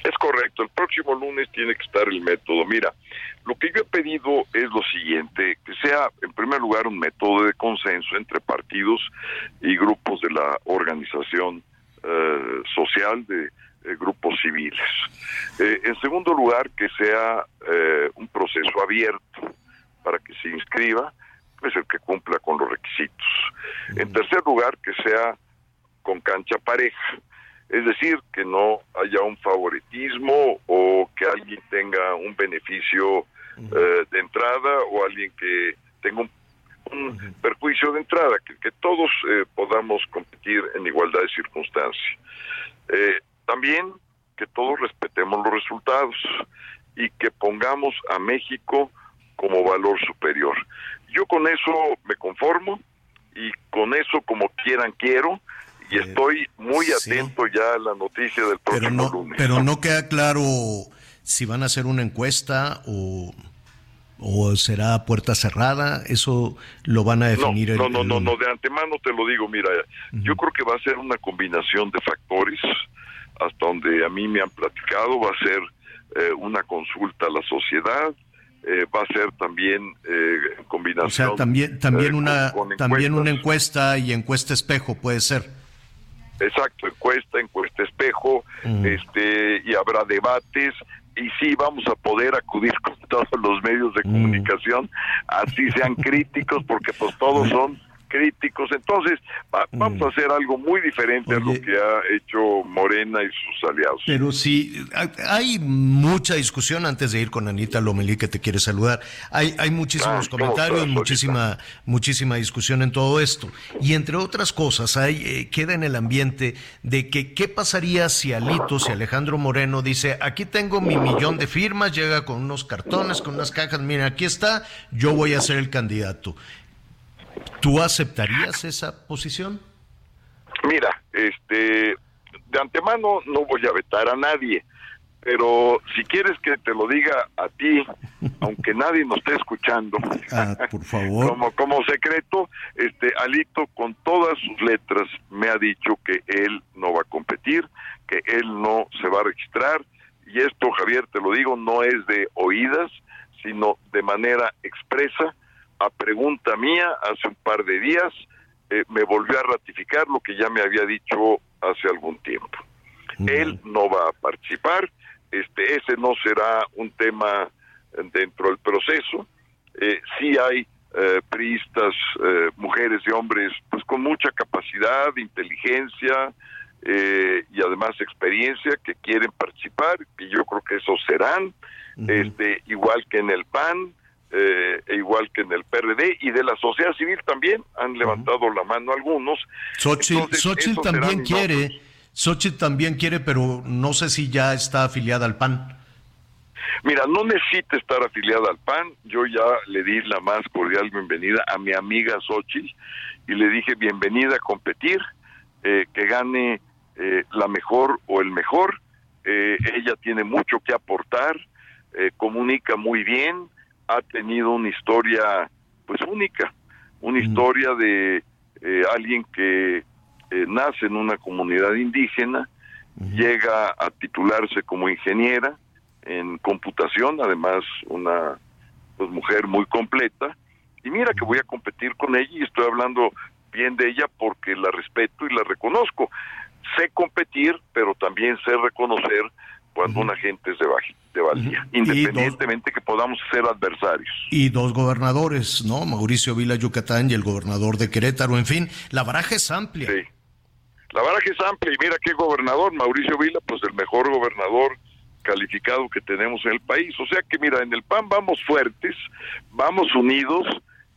S7: Es correcto, el próximo lunes tiene que estar el método. Mira, lo que yo he pedido es lo siguiente, que sea en primer lugar un método de consenso entre partidos y grupos de la organización eh, social de eh, grupos civiles. Eh, en segundo lugar, que sea un proceso abierto para que se inscriba, pues el que cumpla con los requisitos. En tercer lugar, que sea con cancha pareja, es decir, que no haya un favoritismo o que alguien tenga un beneficio de entrada o alguien que tenga un un perjuicio de entrada, que, que todos eh, podamos competir en igualdad de circunstancias. Eh, también que todos respetemos los resultados y que pongamos a México como valor superior. Yo con eso me conformo y con eso como quieran quiero y eh, estoy muy atento ya a la noticia del próximo
S2: pero no,
S7: lunes.
S2: Pero no queda claro si van a hacer una encuesta o o será puerta cerrada? ¿Eso lo van a definir?
S7: No, no, no, no, de antemano te lo digo, mira, yo creo que va a ser una combinación de factores, hasta donde a mí me han platicado, va a ser eh, una consulta a la sociedad, eh, va a ser también eh, combinación. O
S2: sea, también, también, una, también una encuesta y encuesta espejo puede ser.
S7: Exacto, encuesta, encuesta espejo, este, y habrá debates, y sí vamos a poder acudir con todos los medios de mm. comunicación, así sean críticos, porque pues todos (laughs) son críticos. Entonces, vamos a mm. hacer algo muy diferente a lo que ha hecho Morena y sus aliados.
S2: Pero sí, hay mucha discusión antes de ir con Anita Lomelí, que te quiere saludar. Hay, hay muchísimos ah, comentarios, muchísima, muchísima discusión en todo esto. Y entre otras cosas, hay, eh, queda en el ambiente de que qué pasaría si Alito, si Alejandro Moreno dice, aquí tengo mi millón de firmas, llega con unos cartones, con unas cajas, mira, aquí está, yo voy a ser el candidato. ¿Tú aceptarías esa posición?
S7: Mira, este, de antemano no voy a vetar a nadie, pero si quieres que te lo diga a ti, (laughs) aunque nadie nos esté escuchando,
S2: ah, por favor.
S7: como, como secreto, este Alito con todas sus letras me ha dicho que él no va a competir, que él no se va a registrar, y esto Javier te lo digo, no es de oídas, sino de manera expresa a pregunta mía hace un par de días, eh, me volvió a ratificar lo que ya me había dicho hace algún tiempo. Él no va a participar, este, ese no será un tema dentro del proceso. Eh, sí hay eh, priistas, eh, mujeres y hombres, pues con mucha capacidad, inteligencia y además experiencia que quieren participar, y yo creo que esos serán, este, igual que en el PAN, eh, igual que en el PRD y de la sociedad civil también han levantado la mano algunos.
S2: Xochitl, también quiere, Xochitl también quiere, pero no sé si ya está afiliada al PAN.
S7: Mira, no necesita estar afiliada al PAN. Yo ya le di la más cordial bienvenida a mi amiga Xochitl y le dije bienvenida a competir, eh, que gane eh, la mejor o el mejor. ella tiene mucho que aportar, comunica muy bien, ha tenido una historia pues única, una historia de eh, alguien que eh, nace en una comunidad indígena, llega a titularse como ingeniera en computación, además una pues, mujer muy completa, y mira que voy a competir con ella y estoy hablando bien de ella porque la respeto y la reconozco. Sé competir, pero también sé reconocer cuando una gente es de, de valía, independientemente que podamos ser adversarios.
S2: Y dos gobernadores, ¿no? Mauricio Vila Yucatán y el gobernador de Querétaro, en fin, la baraja es amplia.
S7: Sí. La baraja es amplia y mira qué gobernador, Mauricio Vila, pues el mejor gobernador calificado que tenemos en el país. O sea que mira, en el PAN vamos fuertes, vamos unidos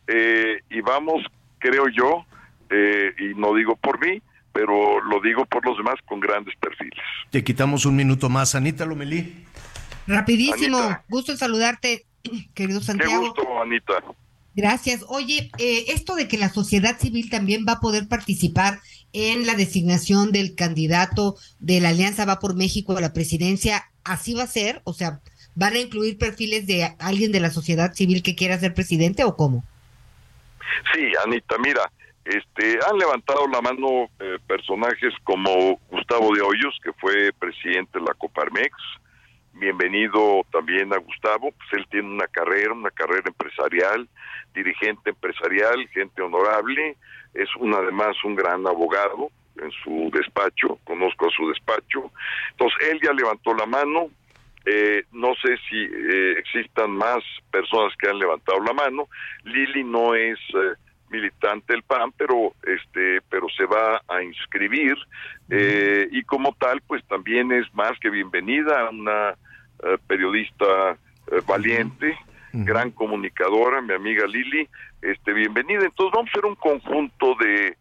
S7: eh, y vamos, creo yo, eh, y no digo por mí, pero lo digo por los demás con grandes perfiles.
S2: Te quitamos un minuto más, Anita Lomelí.
S4: Rapidísimo, gusto en saludarte, (clears throat) querido Santiago.
S7: Qué gusto, Anita.
S4: Gracias. Oye, eh, esto de que la sociedad civil también va a poder participar en la designación del candidato de la Alianza Va por México a la presidencia, ¿así va a ser? O sea, ¿van a incluir perfiles de alguien de la sociedad civil que quiera ser presidente o cómo?
S7: Sí, Anita, mira, este, han levantado la mano eh, personajes como Gustavo de Hoyos, que fue presidente de la Coparmex. Bienvenido también a Gustavo, pues él tiene una carrera, una carrera empresarial, dirigente empresarial, gente honorable, es un, además un gran abogado en su despacho, conozco a su despacho. Entonces, él ya levantó la mano, eh, no sé si eh, existan más personas que han levantado la mano. Lili no es militante del PAN, pero este, pero se va a inscribir eh, y como tal, pues también es más que bienvenida una eh, periodista eh, valiente, gran comunicadora, mi amiga Lili, este, bienvenida. Entonces vamos a ser un conjunto de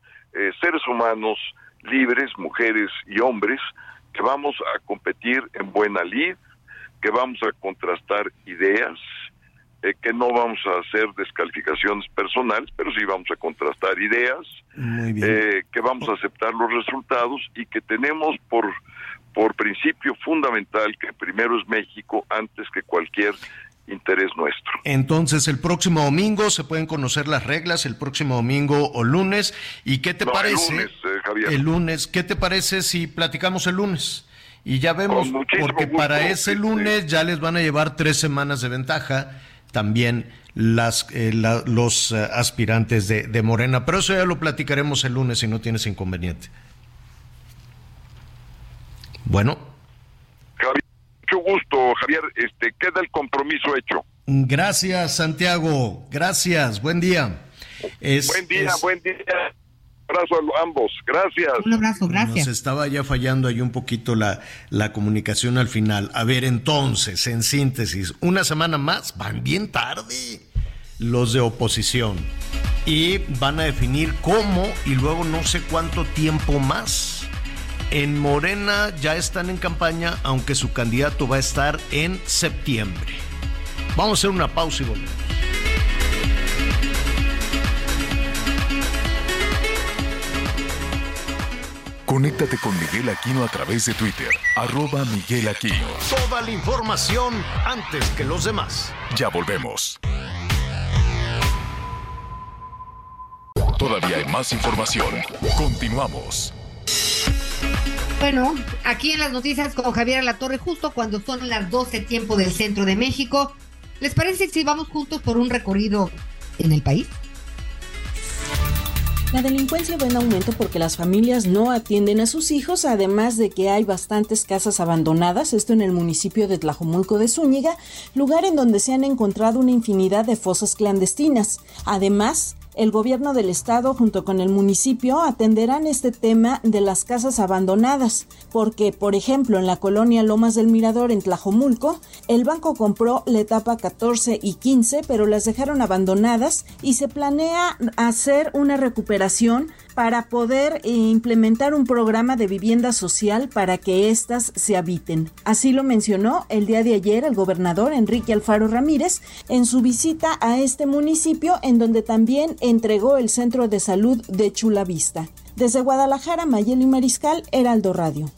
S7: seres humanos libres, mujeres y hombres, que vamos a competir en buena lid, que vamos a contrastar ideas, eh, que no vamos a hacer descalificaciones personales, pero sí vamos a contrastar ideas, eh, que vamos a aceptar los resultados y que tenemos por, por principio fundamental que primero es México antes que cualquier interés nuestro.
S2: Entonces, el próximo domingo se pueden conocer las reglas, el próximo domingo o lunes. ¿Y qué te parece?
S7: El lunes, eh, Javier.
S2: El lunes, ¿qué te parece si platicamos el lunes? Y ya vemos, porque para ese lunes ya les van a llevar tres semanas de ventaja también las, eh, los eh, aspirantes de, Morena. Pero eso ya lo platicaremos el lunes si no tienes inconveniente. Bueno.
S7: Javier, mucho gusto, Javier. Este, queda el compromiso hecho.
S2: Gracias, Santiago. Gracias. Buen día.
S7: buen día, buen día. Abrazo a ambos, gracias.
S4: Un abrazo, gracias.
S2: Nos estaba ya fallando ahí un poquito la, la comunicación al final. A ver, entonces, en síntesis, una semana más, van bien tarde los de oposición y van a definir cómo y luego no sé cuánto tiempo más. En Morena ya están en campaña, aunque su candidato va a estar en septiembre. Vamos a hacer una pausa y volvemos.
S5: Conéctate con Miguel Aquino a través de Twitter, arroba Miguel Aquino.
S2: Toda la información antes que los demás.
S5: Ya volvemos. Todavía hay más información. Continuamos.
S4: Bueno, aquí en las noticias con Javier Torre justo cuando son las 12 tiempo del centro de México. ¿Les parece si vamos juntos por un recorrido en el país?
S8: La delincuencia va en aumento porque las familias no atienden a sus hijos, además de que hay bastantes casas abandonadas, esto en el municipio de Tlajomulco de Zúñiga, lugar en donde se han encontrado una infinidad de fosas clandestinas. Además, el gobierno del estado junto con el municipio atenderán este tema de las casas abandonadas, porque, por ejemplo, en la colonia Lomas del Mirador en Tlajomulco, el banco compró la etapa 14 y 15, pero las dejaron abandonadas y se planea hacer una recuperación para poder implementar un programa de vivienda social para que éstas se habiten. Así lo mencionó el día de ayer el gobernador Enrique Alfaro Ramírez en su visita a este municipio en donde también entregó el centro de salud de Chula Vista. Desde Guadalajara, Mayeli Mariscal, Heraldo Radio.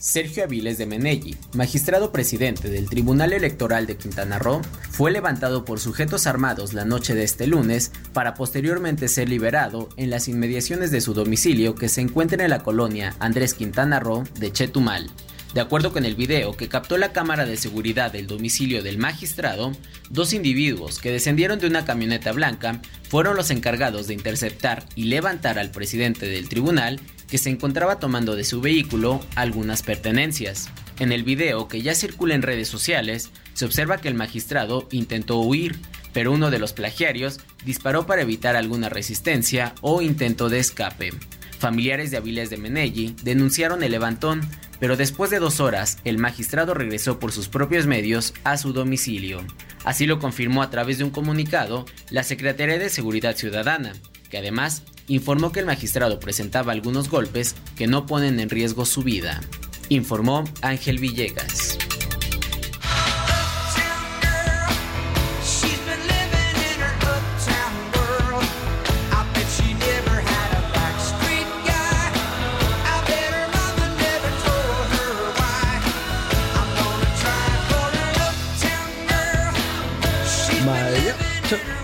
S9: Sergio Aviles de Menelli, magistrado presidente del Tribunal Electoral de Quintana Roo, fue levantado por sujetos armados la noche de este lunes para posteriormente ser liberado en las inmediaciones de su domicilio que se encuentra en la colonia Andrés Quintana Roo de Chetumal. De acuerdo con el video que captó la cámara de seguridad del domicilio del magistrado, dos individuos que descendieron de una camioneta blanca fueron los encargados de interceptar y levantar al presidente del tribunal que se encontraba tomando de su vehículo algunas pertenencias. En el video que ya circula en redes sociales, se observa que el magistrado intentó huir, pero uno de los plagiarios disparó para evitar alguna resistencia o intento de escape. Familiares de Avilés de Menelli denunciaron el levantón, pero después de dos horas el magistrado regresó por sus propios medios a su domicilio. Así lo confirmó a través de un comunicado la Secretaría de Seguridad Ciudadana, que además informó que el magistrado presentaba algunos golpes que no ponen en riesgo su vida, informó Ángel Villegas.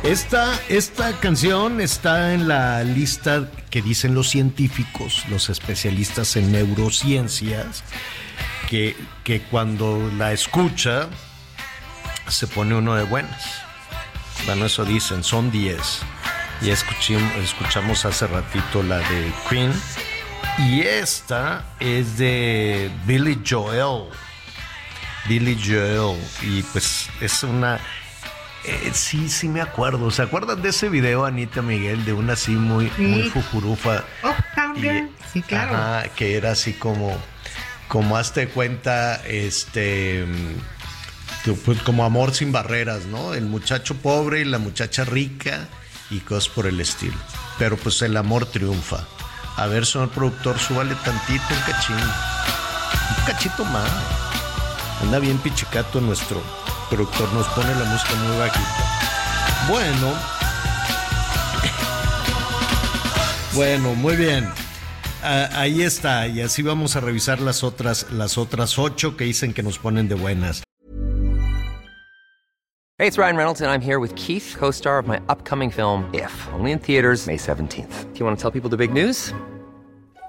S2: Esta, esta canción está en la lista que dicen los científicos, los especialistas en neurociencias, que, que cuando la escucha se pone uno de buenas. Bueno, eso dicen, son 10. Y escuchamos, escuchamos hace ratito la de Queen. Y esta es de Billy Joel. Billy Joel. Y pues es una eh, sí, sí me acuerdo. ¿Se acuerdan de ese video, Anita Miguel, de una así muy, muy fujurufa?
S4: Oh, sí, claro.
S2: que era así como, como hazte cuenta, este, pues como amor sin barreras, ¿no? El muchacho pobre y la muchacha rica y cosas por el estilo. Pero pues el amor triunfa. A ver, señor productor, súbale tantito un cachín. Un cachito más. Anda bien pichicato nuestro productor nos pone la música muy bajita. Bueno. Bueno, muy bien. Ah, ahí está. Y así vamos a revisar las otras, las otras ocho que dicen que nos ponen de buenas.
S10: Hey, it's Ryan Reynolds, and I'm here with Keith, co-star of my upcoming film, If, only in theaters, May 17th. Do you want to tell people the big news?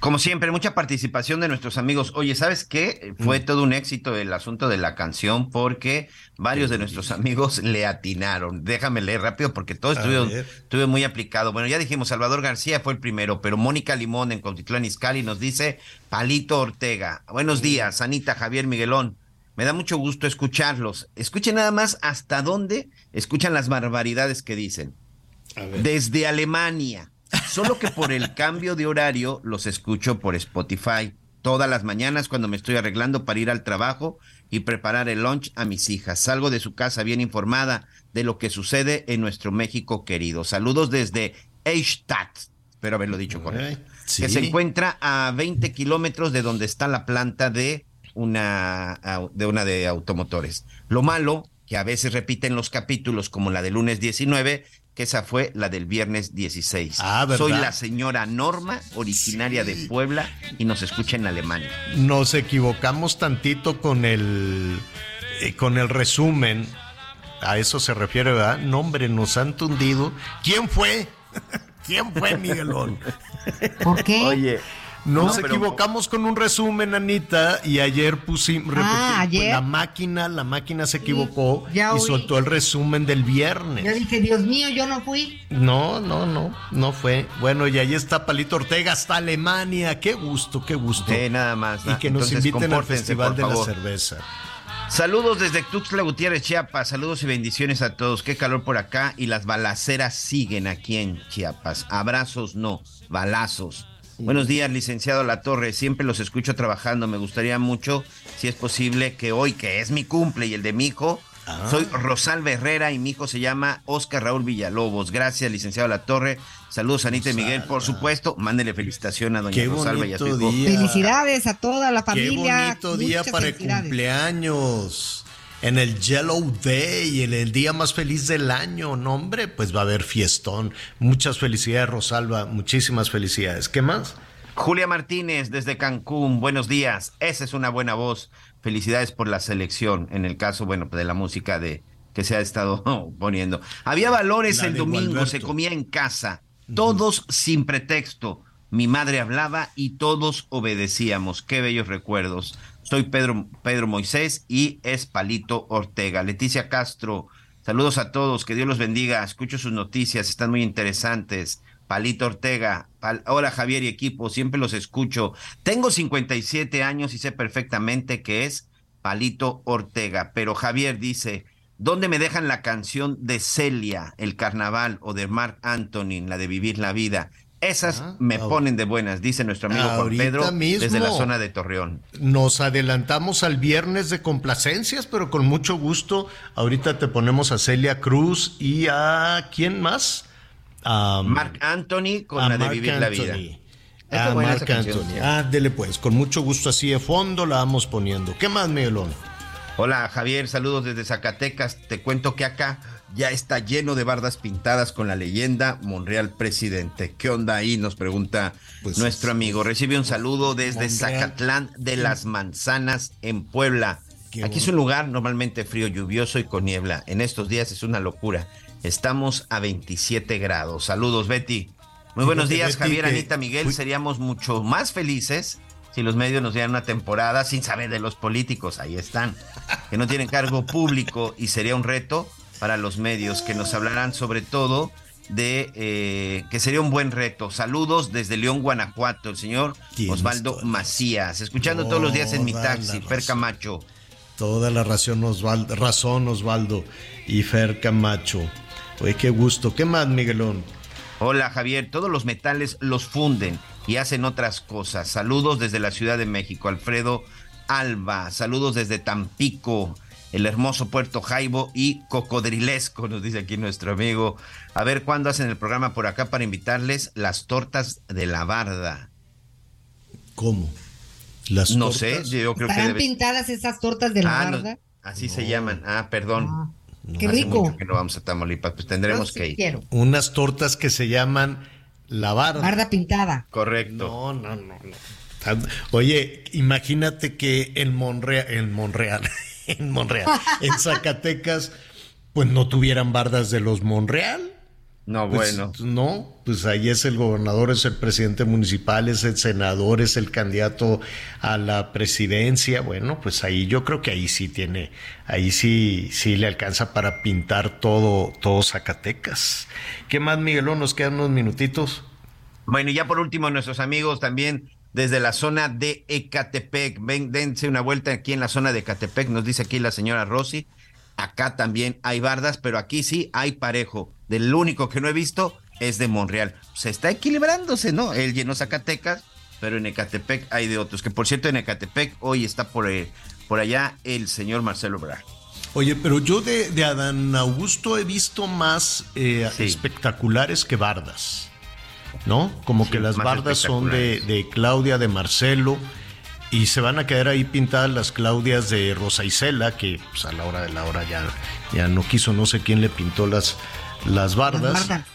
S3: Como siempre, mucha participación de nuestros amigos. Oye, ¿sabes qué? Fue mm. todo un éxito el asunto de la canción porque varios de nuestros amigos (laughs) le atinaron. Déjame leer rápido porque todo estuvo, muy aplicado. Bueno, ya dijimos, Salvador García fue el primero, pero Mónica Limón en Contitlán Izcalli nos dice Palito Ortega. Buenos días, Anita, Javier Miguelón. Me da mucho gusto escucharlos. Escuchen nada más hasta dónde escuchan las barbaridades que dicen. Desde Alemania Solo que por el cambio de horario los escucho por Spotify todas las mañanas cuando me estoy arreglando para ir al trabajo y preparar el lunch a mis hijas. Salgo de su casa bien informada de lo que sucede en nuestro México querido. Saludos desde Eichstadt, espero haberlo dicho correcto, que se encuentra a 20 kilómetros de donde está la planta de una, de una de automotores. Lo malo, que a veces repiten los capítulos como la de lunes 19, que esa fue la del viernes 16.
S2: Ah,
S3: Soy la señora Norma, originaria de Puebla, y nos escucha en Alemania.
S2: Nos equivocamos tantito con el, eh, con el resumen. A eso se refiere, ¿verdad? Nombre, nos han tundido. ¿Quién fue? (laughs) ¿Quién fue Miguelón?
S4: ¿Por qué?
S3: Oye,
S2: nos equivocamos con un resumen, Anita, y ayer pusimos
S4: ah,
S2: la máquina, la máquina se equivocó y soltó el resumen del viernes.
S4: Yo dije, Dios mío, yo no fui.
S2: No, no, no, no fue. Bueno, y ahí está Palito Ortega hasta Alemania. Qué gusto, qué gusto.
S3: Sí, nada más.
S2: Y que nos inviten al Festival de la Cerveza.
S3: Saludos desde Tuxtla Gutiérrez, Chiapas. Saludos y bendiciones a todos. Qué calor por acá y las balaceras siguen aquí en Chiapas. Abrazos no, balazos. Buenos días, licenciado La Torre. Siempre los escucho trabajando. Me gustaría mucho, si es posible, que hoy, que es mi cumple y el de mi hijo, ah. soy Rosalba Herrera y mi hijo se llama Oscar Raúl Villalobos. Gracias, licenciado La Torre. Saludos, Anita y Miguel, por supuesto. Mándele felicitación a doña Rosalba y a su
S4: Felicidades a toda la familia.
S2: Qué bonito día para el cumpleaños en el Yellow Day, en el día más feliz del año, no hombre, pues va a haber fiestón. Muchas felicidades, Rosalba, muchísimas felicidades. ¿Qué más?
S3: Julia Martínez desde Cancún, buenos días. Esa es una buena voz. Felicidades por la selección, en el caso, bueno, de la música de que se ha estado (laughs) poniendo. Había valores el domingo, se comía en casa, todos sin pretexto. Mi madre hablaba y todos obedecíamos. Qué bellos recuerdos. Soy Pedro, Pedro Moisés y es Palito Ortega. Leticia Castro, saludos a todos, que Dios los bendiga. Escucho sus noticias, están muy interesantes. Palito Ortega, hola Javier y equipo, siempre los escucho. Tengo 57 años y sé perfectamente que es Palito Ortega, pero Javier dice, ¿dónde me dejan la canción de Celia, el carnaval, o de Mark Anthony, la de Vivir la Vida? Esas ah, me ponen de buenas, dice nuestro amigo Juan Pedro desde la zona de Torreón.
S2: Nos adelantamos al viernes de complacencias, pero con mucho gusto. Ahorita te ponemos a Celia Cruz y a ¿quién más?
S3: A Mark Anthony con la de Vivir la Vida.
S2: A Mark Anthony. Ah, dele pues, con mucho gusto así de fondo la vamos poniendo. ¿Qué más, Miguelón?
S3: Hola Javier, saludos desde Zacatecas. Te cuento que acá ya está lleno de bardas pintadas con la leyenda Monreal Presidente. ¿Qué onda ahí? Nos pregunta pues nuestro amigo. Recibe un saludo desde Zacatlán de las Manzanas en Puebla. Aquí es un lugar normalmente frío, lluvioso y con niebla. En estos días es una locura. Estamos a 27 grados. Saludos, Betty. Muy buenos días, Javier, Anita, Miguel. Seríamos mucho más felices si los medios nos dieran una temporada sin saber de los políticos. Ahí están. Que no tienen cargo público y sería un reto para los medios que nos hablarán sobre todo de eh, que sería un buen reto. Saludos desde León, Guanajuato, el señor Osvaldo Macías, escuchando todos los días en mi taxi, Fer Camacho.
S2: Toda la razón Osvaldo, razón, Osvaldo y Fer Camacho. Oye, qué gusto. ¿Qué más, Miguelón?
S3: Hola, Javier. Todos los metales los funden y hacen otras cosas. Saludos desde la Ciudad de México, Alfredo Alba. Saludos desde Tampico el hermoso Puerto Jaibo y cocodrilesco, nos dice aquí nuestro amigo. A ver cuándo hacen el programa por acá para invitarles las tortas de la barda.
S2: ¿Cómo?
S3: Las no sé, yo creo
S4: ¿Están pintadas esas tortas de la ah, barda?
S3: así se llaman. Ah, perdón.
S4: Ah, qué rico.
S3: que no vamos a Tamaulipas, pues tendremos que ir.
S2: Unas tortas que se llaman la barda.
S4: Barda pintada.
S3: Correcto.
S2: No, no, no, no. Oye, imagínate que en Monreal, en Monreal, en Monreal, en Zacatecas, pues no tuvieran bardas de los Monreal.
S3: No,
S2: pues,
S3: bueno.
S2: No, pues ahí es el gobernador, es el presidente municipal, es el senador, es el candidato a la presidencia. Bueno, pues ahí yo creo que ahí sí tiene, ahí sí, sí le alcanza para pintar todo, todo Zacatecas. ¿Qué más, Miguelón? Nos quedan unos minutitos.
S3: Bueno, y ya por último, nuestros amigos también desde la zona de Ecatepec. Ven, dense una vuelta aquí en la zona de Ecatepec, nos dice aquí la señora Rossi. Acá también hay bardas, pero aquí sí hay parejo. Del único que no he visto es de Monreal. Se está equilibrándose, ¿no? Él llenó Zacatecas, pero en Ecatepec hay de otros. Que por cierto, en Ecatepec hoy está por, eh, por allá el señor Marcelo Brad.
S2: Oye, pero yo de, de Adán Augusto he visto más eh, espectaculares que bardas, ¿no? Como
S3: Sí,
S2: que las bardas son de, de Claudia, de Marcelo, y se van a quedar ahí pintadas las Claudias de Rosa Isela, que pues, a la hora de la hora ya, ya no quiso, no sé quién le pintó las, las bardas.
S4: Las bardas.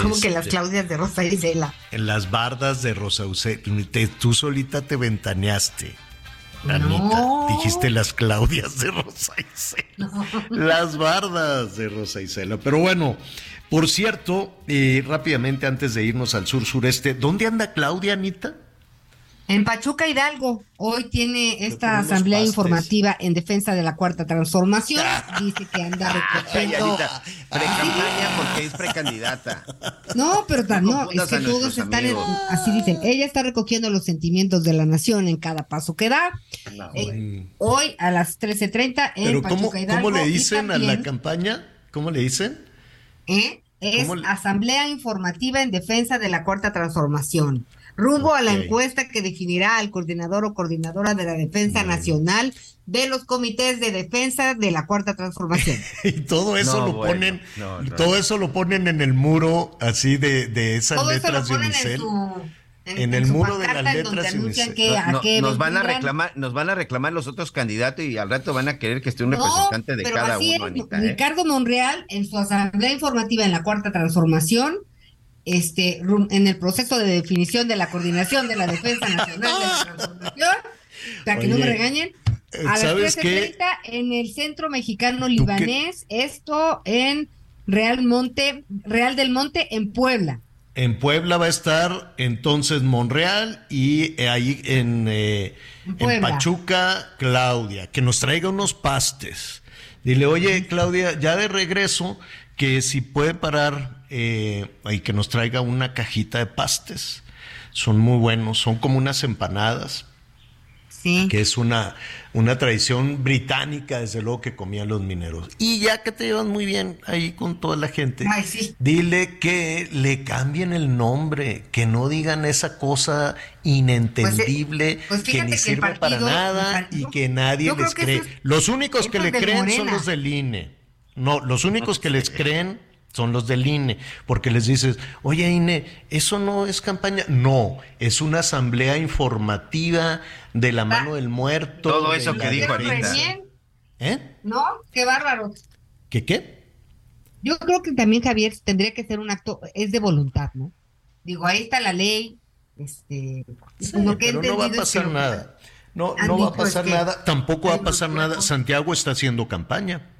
S4: Como que las
S2: Este,
S4: Claudias de Rosa Isela.
S2: En las bardas de Rosa Isela. Tú solita te ventaneaste. Anita, dijiste las Claudias de Rosa Isela. Las bardas de Rosa Isela. Pero bueno, por cierto, eh, rápidamente antes de irnos al sur sureste, ¿dónde anda Claudia, Anita?
S4: En Pachuca Hidalgo, hoy tiene esta asamblea
S2: pastes.
S4: informativa en defensa de la cuarta transformación. Dice que anda
S3: Ay,
S4: recogiendo.
S3: Anita, pre-campaña porque es precandidata.
S4: No, pero tan- no, es que todos están en- así dicen. Ella está recogiendo los sentimientos de la nación en cada paso que da. Eh, hoy a las 13:30 en
S2: Pero
S4: Pachuca
S2: ¿cómo,
S4: Hidalgo.
S2: ¿cómo le dicen a la campaña? ¿Cómo le dicen?
S4: ¿Eh? Es
S2: ¿Cómo le-
S4: asamblea informativa en defensa de la cuarta transformación. Rumbo a la encuesta que definirá al coordinador o coordinadora de la defensa nacional de los comités de defensa de la cuarta transformación. (laughs)
S2: Y todo eso
S3: No,
S2: lo
S3: bueno,
S2: ponen,
S3: no, no.
S2: todo eso lo ponen en el muro así de, de esas
S4: Todo eso lo
S2: letras de
S4: ponen en
S2: Unicel.
S4: su
S2: En el muro de las
S4: en donde
S2: letras Unicel.
S4: que a
S3: No,
S4: qué
S3: nos van a reclamar, nos van a reclamar los otros candidatos y al rato van a querer que esté un
S4: No,
S3: representante de
S4: pero
S3: cada
S4: así
S3: uno,
S4: es,
S3: Anita. ¿eh?
S4: Ricardo Monreal, en su asamblea informativa en la cuarta transformación, este, en el proceso de definición de la coordinación de la defensa nacional de la (laughs) transformación, para que no me regañen,
S2: eh,
S4: a las
S2: ¿sabes qué?
S4: 13:30 en el Centro Mexicano? Libanés, esto en Real Monte, Real del Monte, en Puebla.
S2: En Puebla va a estar entonces Monreal y eh, ahí en, eh,
S4: En.
S2: Pachuca, Claudia, que nos traiga unos pastes. Dile, oye, Claudia, ya de regreso, que si puede parar eh, y que nos traiga una cajita de pastes. Son muy buenos, son como unas empanadas,
S4: Sí.
S2: que es una, una tradición británica, desde luego, que comían los mineros. Y ya que te llevas muy bien ahí con toda la gente,
S4: Ay, sí.
S2: dile que le cambien el nombre, que no digan esa cosa inentendible
S4: pues
S2: que
S4: fíjate
S2: ni
S4: que el
S2: sirve para nada y que nadie les
S4: que
S2: cree.
S4: es-
S2: los únicos que le creen son los del INE. No, los únicos que les creen son los del INE, porque les dices, oye INE, eso no es campaña. No, es una asamblea informativa de la mano del muerto.
S3: Todo
S2: de
S3: eso que dijo ahorita.
S2: ¿Eh?
S4: ¿No? Qué bárbaro.
S2: ¿Qué qué?
S4: Yo creo que también, Javier, tendría que ser un acto, es de voluntad, ¿no? Digo, ahí está la ley, este,
S2: Sí,
S4: lo que he
S2: pero no va a pasar nada. No, no va a pasar nada. Tampoco va a pasar nada. Santiago está haciendo campaña.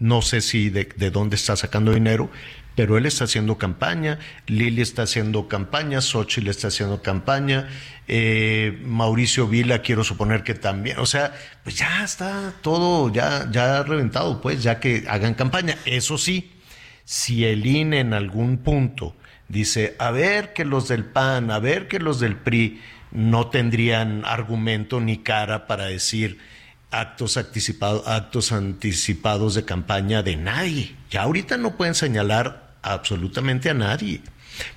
S2: No sé si de, de dónde está sacando dinero, pero él está haciendo campaña. Lili está haciendo campaña. Xochitl está haciendo campaña. eh, Mauricio Vila, quiero suponer que también. O sea, pues ya está todo ya, ya reventado, pues, ya que hagan campaña. Eso sí, si el INE en algún punto dice, a ver que los del PAN, a ver que los del PRI no tendrían argumento ni cara para decir actos anticipados, actos anticipados de campaña de nadie. Ya ahorita no pueden señalar absolutamente a nadie.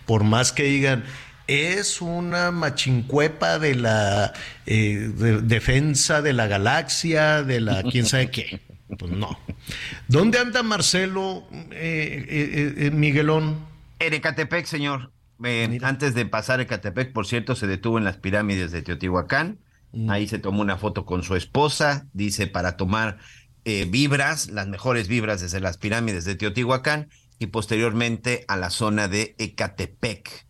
S2: Por más que digan, es una machincuepa de la eh, de- defensa de la galaxia, de la (laughs) quién sabe qué. Pues no. ¿Dónde anda Marcelo eh, eh, eh, Miguelón?
S3: En Ecatepec, señor. Eh, antes de pasar a Ecatepec, por cierto, se detuvo en las pirámides de Teotihuacán. Ahí se tomó una foto con su esposa, dice, para tomar eh, vibras, las mejores vibras desde las pirámides de Teotihuacán y posteriormente a la zona de Ecatepec.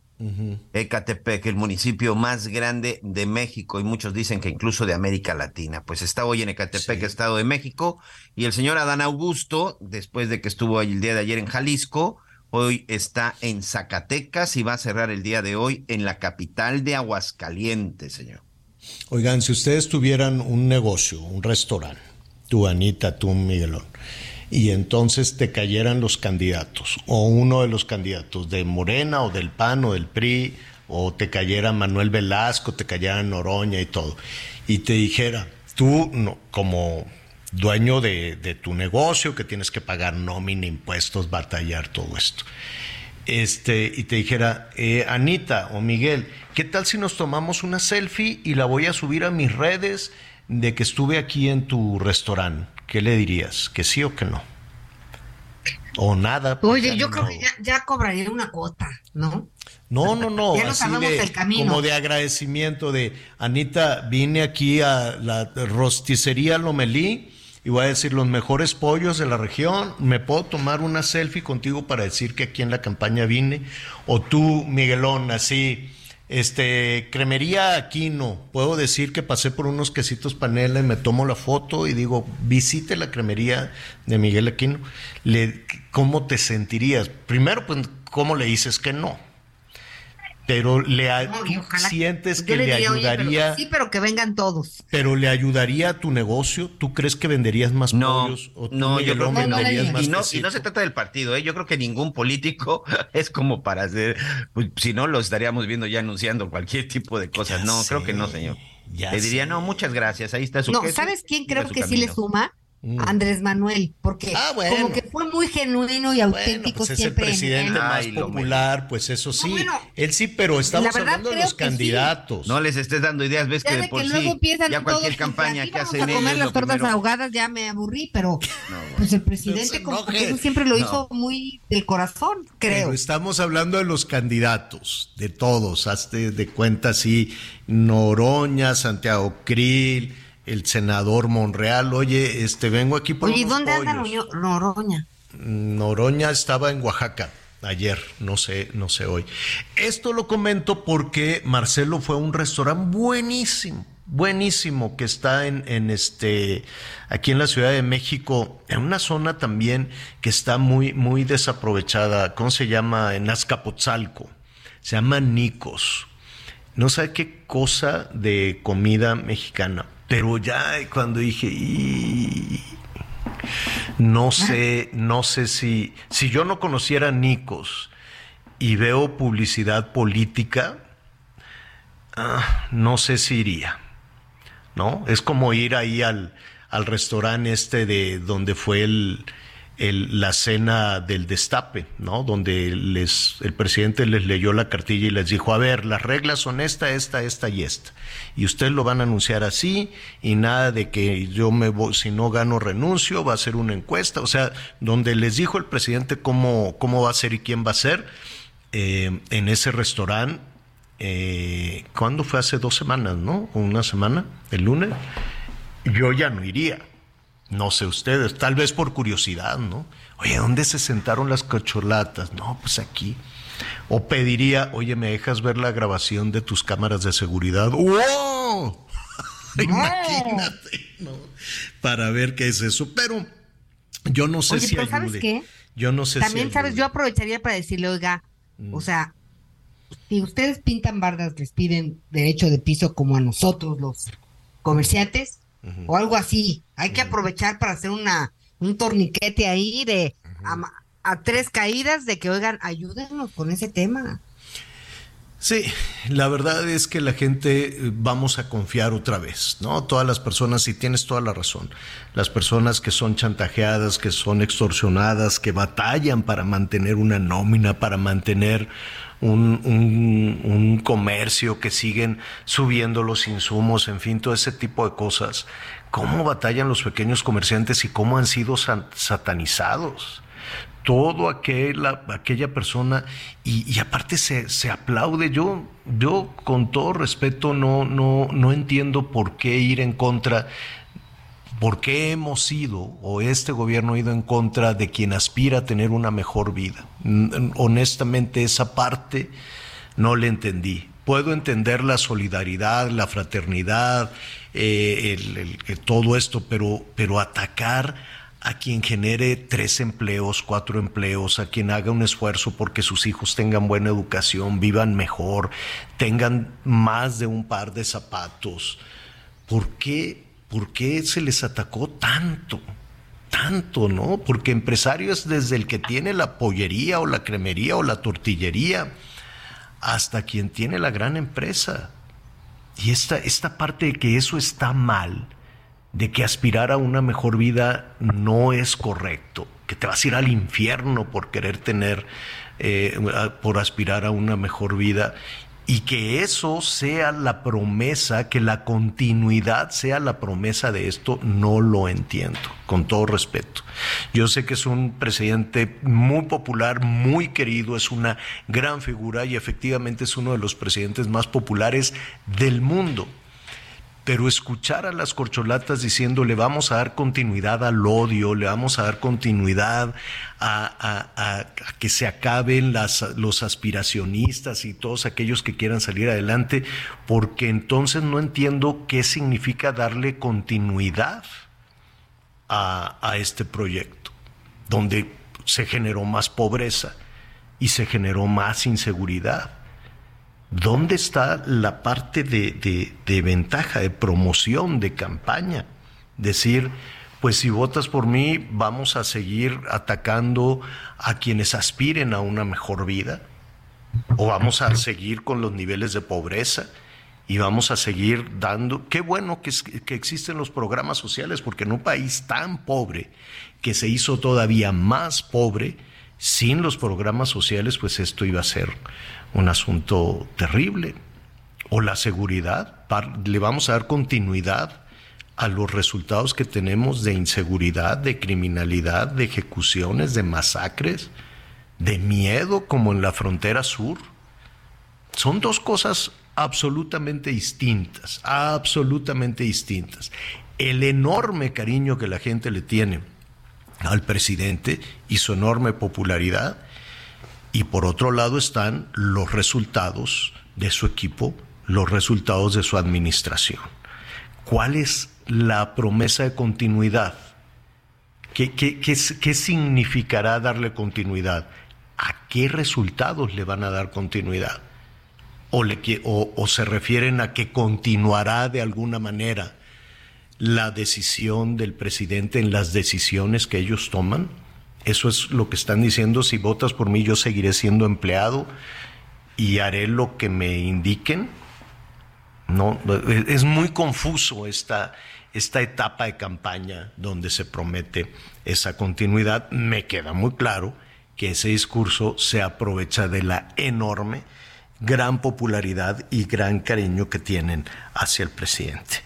S3: Ecatepec, el municipio más grande de México y muchos dicen que incluso de América Latina. Pues está hoy en Ecatepec, Estado de México, y el señor Adán Augusto, después de que estuvo el día de ayer en Jalisco, Hoy está en Zacatecas y va a cerrar el día de hoy en la capital de Aguascalientes, señor.
S2: Oigan, si ustedes tuvieran un negocio, un restaurante, tú Anita, tú Miguelón, y entonces te cayeran los candidatos, o uno de los candidatos de Morena o del PAN o del PRI, o te cayera Manuel Velasco, te cayera Noroña y todo, y te dijera, tú no, como dueño de, de tu negocio, que tienes que pagar nómina, impuestos, batallar todo esto este, y te dijera, eh, Anita o Miguel, ¿qué tal si nos tomamos una selfie y la voy a subir a mis redes de que estuve aquí en tu restaurante? ¿Qué le dirías? ¿Que sí o que no? O nada.
S4: Pues Oye, yo creo que ya, cobraría una cuota, ¿no?
S2: No, no, no. así de, Como de agradecimiento de Anita, vine aquí a la rosticería Lomelí y voy a decir los mejores pollos de la región, me puedo tomar una selfie contigo para decir que aquí en la campaña vine, o tú, Miguelón, así, este, cremería Aquino, puedo decir que pasé por unos quesitos panela y me tomo la foto y digo, visite la cremería de Miguel Aquino, le, ¿cómo te sentirías? Primero, pues, ¿cómo le dices que no? Pero le sientes que le, ayudaría
S4: sí pero que vengan todos
S2: pero le ayudaría a tu negocio tú crees que venderías más pollos
S3: o no yo creo que no. y no y no se trata del partido ¿eh? yo creo que ningún político (laughs) es como para hacer pues, si no lo estaríamos viendo ya anunciando cualquier tipo de cosas. No creo que no señor. le diría no muchas gracias ahí está su
S4: no sabes quién creo que sí le suma Mm. Andrés Manuel, porque ah, como que fue muy genuino y auténtico
S2: pues siempre. Es el presidente más popular, pues eso sí. él sí, pero estamos hablando de los candidatos.
S3: No les estés dando ideas, ves que de por sí ya cualquier campaña que hacen
S4: a comer las tortas ahogadas ya me aburrí, pero pues el presidente como que eso siempre lo hizo muy del corazón, creo. Pero
S2: estamos hablando de los candidatos, de todos, hazte de cuenta así, Noroña, Santiago Krill, el senador Monreal, oye, este vengo aquí por
S4: Oye, ¿dónde anda Noroña?
S2: Noroña estaba en Oaxaca ayer, no sé, no sé hoy. Esto lo comento porque Marcelo fue a un restaurante buenísimo, buenísimo que está en, en este aquí en la Ciudad de México, en una zona también que está muy muy desaprovechada, ¿cómo se llama? En Azcapotzalco. Se llama Nicos. No sé qué cosa de comida mexicana pero ya cuando dije, no sé, no sé si, si yo no conociera a Nicos y veo publicidad política, ah, no sé si iría. ¿No? Es como ir ahí al, al restaurante este de donde fue el, la cena del destape, ¿no? Donde les, el presidente les leyó la cartilla y les dijo, a ver, las reglas son esta, esta, esta y esta. Y ustedes lo van a anunciar así y nada de que yo me voy, si no gano renuncio, va a ser una encuesta. O sea, donde les dijo el presidente cómo, cómo va a ser y quién va a ser, eh, en ese restaurante, eh, ¿cuándo fue? Hace dos semanas, ¿no? Una semana, el lunes. Yo ya no iría no sé ustedes, tal vez por curiosidad, ¿no? Oye, ¿dónde se sentaron las cocholatas? No, pues aquí. O pediría, oye, ¿me dejas ver la grabación de tus cámaras de seguridad? ¡Wow! (laughs) Imagínate, ¿no? Para ver qué es eso. Pero yo no sé si pero ¿sabes qué? Yo no sé
S4: También, sabes, yo aprovecharía para decirle, oiga, o sea, si ustedes pintan bardas, les piden derecho de piso como a nosotros, los comerciantes, o algo así. Hay que aprovechar para hacer una un torniquete ahí de a, tres caídas de que, oigan, ayúdenos con ese tema.
S2: Sí, la verdad es que la gente eh, vamos a confiar otra vez, ¿no? Todas las personas, y tienes toda la razón, las personas que son chantajeadas, que son extorsionadas, que batallan para mantener una nómina, para mantener un, un, comercio, que siguen subiendo los insumos, en fin, todo ese tipo de cosas. ¿Cómo batallan los pequeños comerciantes y cómo han sido satanizados? todo aquella, aquella persona y, aparte se, se, aplaude. Yo, yo con todo respeto no, no, no entiendo por qué ir en contra ¿Por qué hemos ido o este gobierno ha ido en contra de quien aspira a tener una mejor vida? Honestamente, esa parte no le entendí. Puedo entender la solidaridad, la fraternidad, eh, todo esto, pero, pero atacar a quien genere tres empleos, cuatro empleos, a quien haga un esfuerzo porque sus hijos tengan buena educación, vivan mejor, tengan más de un par de zapatos. ¿Por qué, por qué se les atacó tanto? Tanto, ¿no? Porque empresario es desde el que tiene la pollería o la cremería o la tortillería hasta quien tiene la gran empresa. Y esta, esta parte de que eso está mal, de que aspirar a una mejor vida no es correcto, que te vas a ir al infierno por querer tener, eh, por aspirar a una mejor vida y que eso sea la promesa, que la continuidad sea la promesa de esto, no lo entiendo, con todo respeto. Yo sé que es un presidente muy popular, muy querido, es una gran figura y efectivamente es uno de los presidentes más populares del mundo pero escuchar a las corcholatas diciendo le vamos a dar continuidad al odio, le vamos a dar continuidad a, que se acaben los aspiracionistas y todos aquellos que quieran salir adelante, porque entonces no entiendo qué significa darle continuidad a este proyecto, donde se generó más pobreza y se generó más inseguridad ¿Dónde está la parte de, ventaja, de promoción, de campaña? Decir, pues si votas por mí, vamos a seguir atacando a quienes aspiren a una mejor vida, o vamos a seguir con los niveles de pobreza y vamos a seguir dando. Qué bueno que, que existen los programas sociales, porque en un país tan pobre, que se hizo todavía más pobre, sin los programas sociales, pues esto iba a ser un asunto terrible. O la seguridad, le vamos a dar continuidad a los resultados que tenemos de inseguridad, de criminalidad, de ejecuciones, de masacres, de miedo como en la frontera sur. Son dos cosas absolutamente distintas, absolutamente distintas. El enorme cariño que la gente le tiene al presidente y su enorme popularidad y por otro lado están los resultados de su equipo, los resultados de su administración. ¿Cuál es la promesa de continuidad? ¿Qué, qué, significará darle continuidad? ¿A qué resultados le van a dar continuidad? ¿O, le, o se refieren a que continuará de alguna manera la decisión del presidente en las decisiones que ellos toman? Eso es lo que están diciendo. Si votas por mí, yo seguiré siendo empleado y haré lo que me indiquen. No, es muy confuso esta, esta etapa de campaña donde se promete esa continuidad. Me queda muy claro que ese discurso se aprovecha de la enorme gran popularidad y gran cariño que tienen hacia el presidente.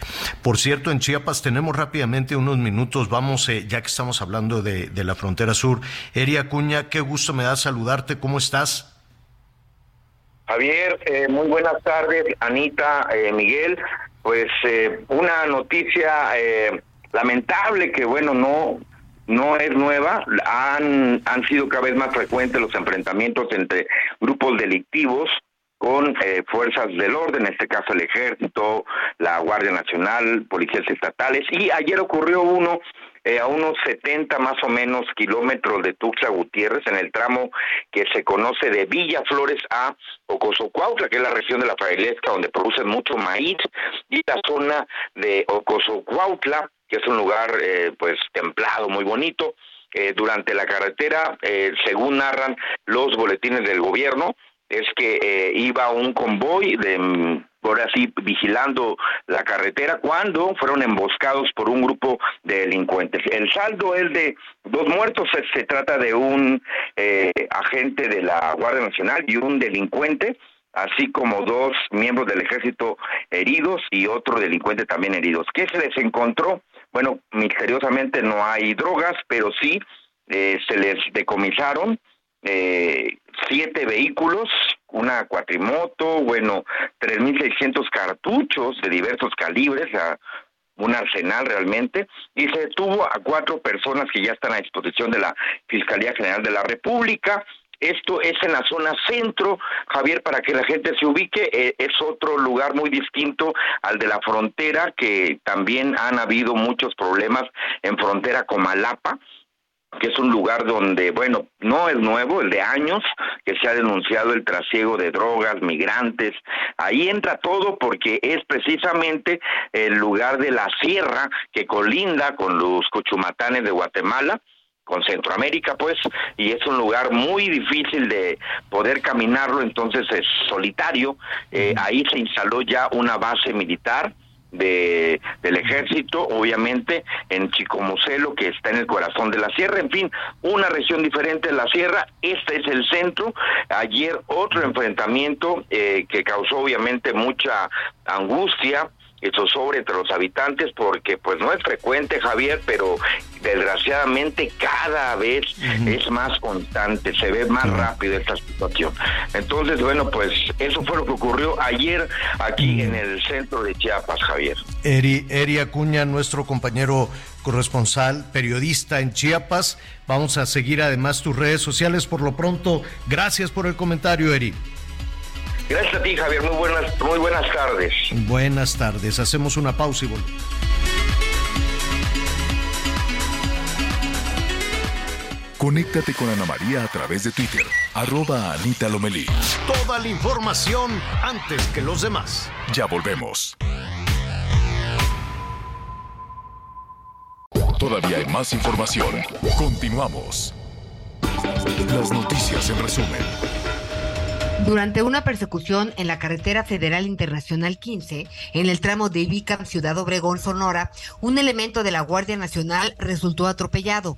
S2: Por cierto, en Chiapas tenemos rápidamente unos minutos, vamos, eh, ya que estamos hablando de, la frontera sur. Eri Acuña, qué gusto me da saludarte, ¿cómo estás?
S11: Javier, eh, muy buenas tardes, Anita, eh, Miguel. Pues una noticia lamentable que, bueno, no, no es nueva, han, han sido cada vez más frecuentes los enfrentamientos entre grupos delictivos con eh, fuerzas del orden, en este caso el ejército, la Guardia Nacional, policías estatales, y ayer ocurrió uno eh, a unos 70 más o menos kilómetros de Tuxtla Gutiérrez, en el tramo que se conoce de Villa Flores a Ocosocuautla, que es la región de la Frailesca, donde producen mucho maíz, y la zona de Ocosocuautla, que es un lugar eh, pues templado, muy bonito, durante la carretera, según narran los boletines del gobierno, es que eh, iba un convoy de mm, por así vigilando la carretera cuando fueron emboscados por un grupo de delincuentes. El saldo es de dos muertos, se, trata de un eh, agente de la Guardia Nacional y un delincuente, así como dos miembros del ejército heridos y otro delincuente también heridos. ¿Qué se les encontró? Bueno, misteriosamente no hay drogas, pero sí eh, se les decomisaron eh, siete vehículos, una cuatrimoto, bueno, 3.600 cartuchos de diversos calibres, un arsenal realmente, y se detuvo a cuatro personas que ya están a disposición de la Fiscalía General de la República. Esto es en la zona centro, Javier, para que la gente se ubique, eh, es otro lugar muy distinto al de la frontera, que también han habido muchos problemas en frontera con Malapa que es un lugar donde, bueno, no es nuevo, el de años, que se ha denunciado el trasiego de drogas, migrantes. Ahí entra todo porque es precisamente el lugar de la sierra que colinda con los cochumatanes de Guatemala con Centroamérica, pues, y es un lugar muy difícil de poder caminarlo, entonces es solitario. Eh, ahí se instaló ya una base militar de, del ejército, obviamente en Chicomucelo, que está en el corazón de la sierra, en fin, una región diferente de la sierra, este es el centro. Ayer otro enfrentamiento eh, que causó obviamente mucha angustia, sobre entre los habitantes porque pues no es frecuente Javier pero desgraciadamente cada vez es más constante se ve más rápido esta situación. Entonces bueno pues eso fue lo que ocurrió ayer aquí en el centro de Chiapas Javier.
S2: Eri, Eri Acuña nuestro compañero corresponsal periodista en Chiapas. Vamos a seguir además tus redes sociales. Por lo pronto gracias por el comentario Eri
S11: Gracias a ti, Javier. Muy buenas, muy buenas tardes.
S2: Buenas tardes. Hacemos una pausa y volvemos.
S5: Conéctate con Ana María a través de Twitter, arroba Anita Lomelí.
S2: Toda la información antes que los demás.
S5: Ya volvemos. Todavía hay más información. Continuamos. Las noticias en resumen.
S4: Durante una persecución en la carretera federal internacional 15, en el tramo de Ibica, Ciudad Obregón, Sonora, un elemento de la Guardia Nacional resultó atropellado.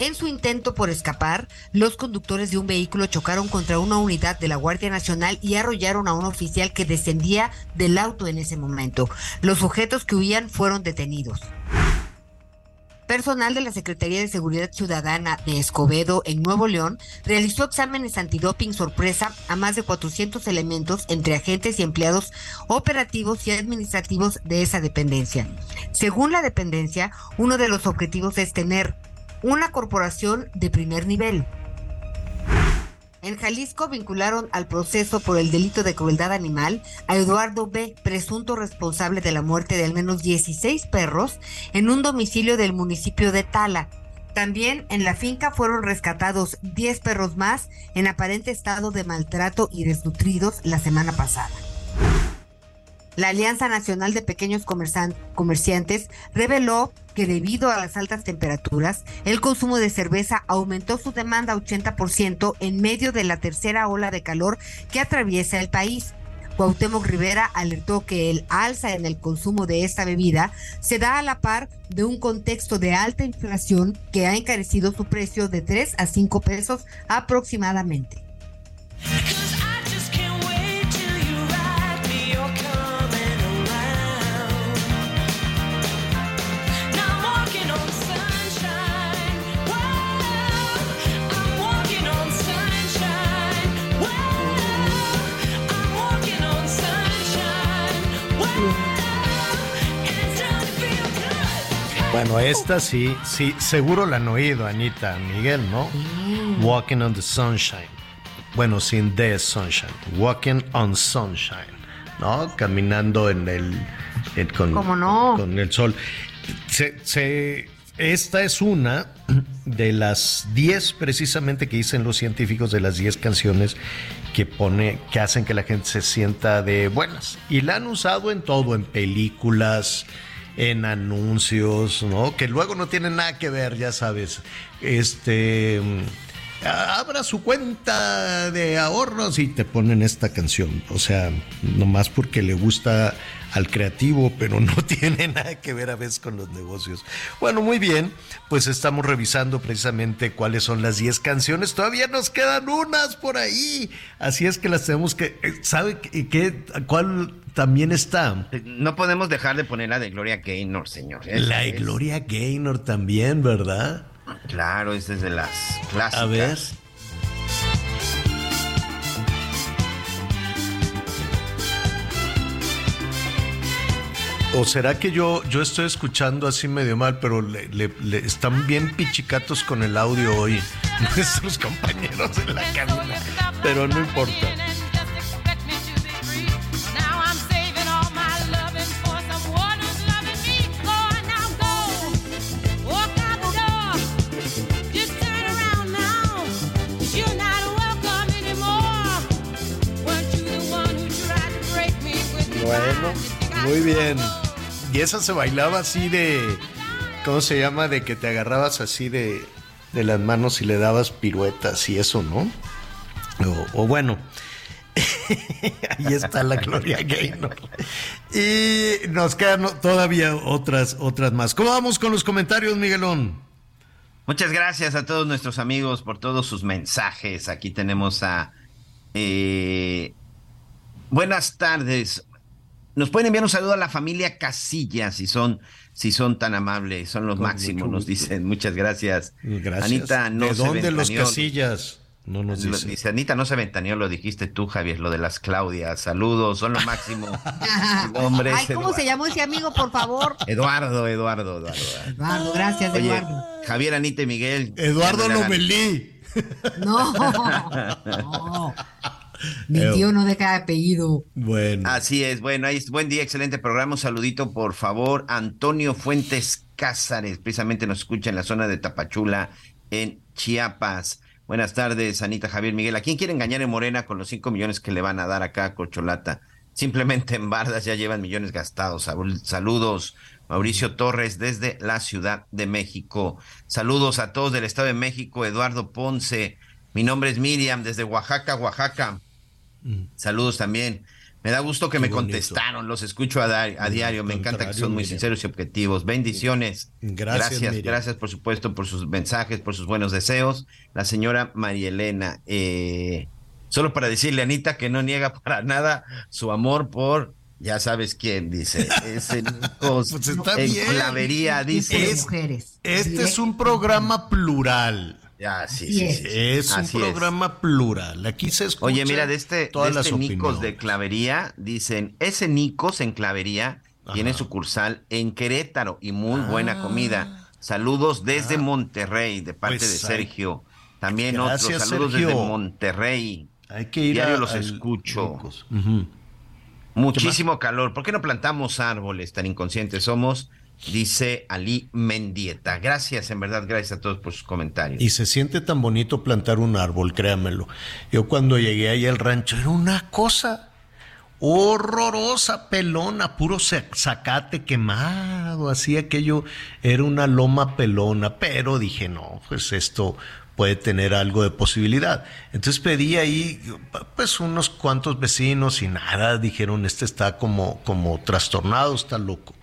S4: En su intento por escapar, los conductores de un vehículo chocaron contra una unidad de la Guardia Nacional y arrollaron a un oficial que descendía del auto en ese momento. Los sujetos que huían fueron detenidos. Personal de la Secretaría de Seguridad Ciudadana de Escobedo, en Nuevo León, realizó exámenes antidoping sorpresa a más de 400 elementos entre agentes y empleados operativos y administrativos de esa dependencia. Según la dependencia, uno de los objetivos es tener una corporación de primer nivel, en Jalisco vincularon al proceso por el delito de crueldad animal a Eduardo B., presunto responsable de la muerte de al menos 16 perros en un domicilio del municipio de Tala. También en la finca fueron rescatados 10 perros más en aparente estado de maltrato y desnutridos la semana pasada. La Alianza Nacional de Pequeños Comerciantes reveló que debido a las altas temperaturas, el consumo de cerveza aumentó su demanda 80% en medio de la tercera ola de calor que atraviesa el país. Cuauhtémoc Rivera alertó que el alza en el consumo de esta bebida se da a la par de un contexto de alta inflación que ha encarecido su precio de 3 a 5 pesos aproximadamente.
S2: Bueno, esta sí, sí, seguro la han oído, Anita, Miguel, ¿no? Walking on the Sunshine. Bueno, sin the sunshine. Walking on Sunshine, ¿no? Caminando en el. con,
S4: ¿Cómo no?
S2: Con el sol. esta es una de las 10 precisamente que dicen los científicos de las 10 canciones que pone que hacen que la gente se sienta de buenas y la han usado en todo en películas en anuncios, ¿no? Que luego no tienen nada que ver, ya sabes. Este abra su cuenta de ahorros y te ponen esta canción. O sea, nomás porque le gusta al creativo, pero no (laughs) tiene nada que ver a veces con los negocios. Bueno, muy bien, pues estamos revisando precisamente cuáles son las 10 canciones. Todavía nos quedan unas por ahí. Así es que las tenemos que... Eh, ¿Sabe qué? ¿Cuál también está?
S3: No podemos dejar de poner la de Gloria Gaynor, señor.
S2: la de Gloria Gaynor también, ¿verdad?
S3: Claro, esta es de las clásicas.
S2: A ver. ¿O será que yo, yo estoy escuchando así medio mal, pero le, están bien pichicatos con el audio hoy (laughs) nuestros compañeros en la cabina? Pero no importa. Muy bien. Y esa se bailaba así de. ¿Cómo se llama? De que te agarrabas así de, de las manos y le dabas piruetas y eso, ¿no? O, bueno. (laughs) Ahí está la Gloria Gaynor. Y nos quedan todavía otras, otras más. ¿Cómo vamos con los comentarios, Miguelón?
S3: Muchas gracias a todos nuestros amigos por todos sus mensajes. Aquí tenemos a. Eh, buenas tardes. Nos pueden enviar un saludo a la familia Casillas si son, si son tan amables, son los máximos, nos dicen. Muchas gracias.
S2: Gracias. Anita, no ¿De dónde los Casillas?
S3: No nos dice. dice. Anita, no se ventaneó, lo dijiste tú, Javier, lo de las Claudias. Saludos, son lo máximo. (laughs)
S4: Hombre, Ay, ¿cómo se llamó ese amigo, por favor?
S3: Eduardo, Eduardo, Eduardo.
S4: Eduardo, gracias, Eduardo.
S3: Javier, Anita y Miguel.
S2: Eduardo Lomelí.
S4: No. (laughs) no. Mi tío no deja apellido.
S3: Bueno. Así es, bueno, ahí buen día, excelente programa. Un saludito, por favor. Antonio Fuentes Cázares, precisamente nos escucha en la zona de Tapachula, en Chiapas. Buenas tardes, Anita Javier Miguel. ¿A quién quiere engañar en Morena con los cinco millones que le van a dar acá a Corcholata? Simplemente en Bardas ya llevan millones gastados. Saludos, Mauricio Torres desde la Ciudad de México. Saludos a todos del Estado de México, Eduardo Ponce. Mi nombre es Miriam desde Oaxaca, Oaxaca. Mm. Saludos también. Me da gusto que me contestaron, los escucho a, diario, me encanta que son muy sinceros y objetivos. Bendiciones. Gracias, gracias, por supuesto por sus mensajes, por sus buenos deseos. La señora María Elena, eh, solo para decirle a Anita que no niega (laughs) para nada su amor por, ya sabes quién, dice, ese (laughs) pues está en clavería, dice.
S2: este es un programa plural.
S3: Ya, sí, sí,
S2: sí, Es un programa plural. Aquí se escucha
S3: Oye, mira, de este, de este Nicos de Clavería, dicen, ese Nicos en Clavería tiene sucursal en Querétaro y muy buena ah. comida. Saludos desde ah. Monterrey, de parte pues de Sergio. También otros saludos desde Monterrey.
S2: Hay que ir
S3: Diario los escucho. Muchísimo calor. ¿Por qué no plantamos árboles? Tan inconscientes somos dice Ali Mendieta. Gracias, en verdad, gracias a todos por sus comentarios.
S2: Y se siente tan bonito plantar un árbol, créamelo. Yo cuando llegué ahí al rancho era una cosa horrorosa, pelona, puro zacate quemado, así aquello era una loma pelona, pero dije, no, pues esto puede tener algo de posibilidad. Entonces pedí ahí, pues unos cuantos vecinos y nada, dijeron, este está como, como trastornado, está loco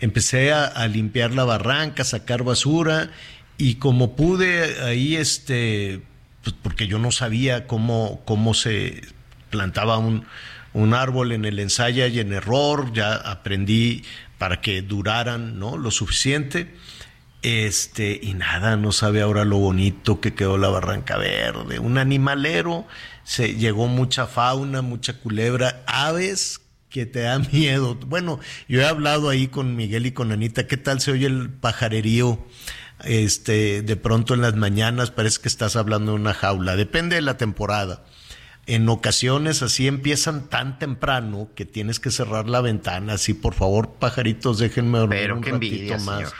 S2: empecé a, limpiar la barranca, sacar basura y como pude ahí, este, pues porque yo no sabía cómo, cómo se plantaba un, un árbol en el ensayo y en error, ya aprendí para que duraran ¿no? lo suficiente. Este, y nada, no sabe ahora lo bonito que quedó la barranca verde. Un animalero, se llegó mucha fauna, mucha culebra, aves que te da (laughs) miedo. Bueno, yo he hablado ahí con Miguel y con Anita, ¿qué tal se oye el pajarerío? Este, de pronto en las mañanas parece que estás hablando de una jaula, depende de la temporada. En ocasiones así empiezan tan temprano que tienes que cerrar la ventana, así por favor, pajaritos, déjenme dormir un ratito más.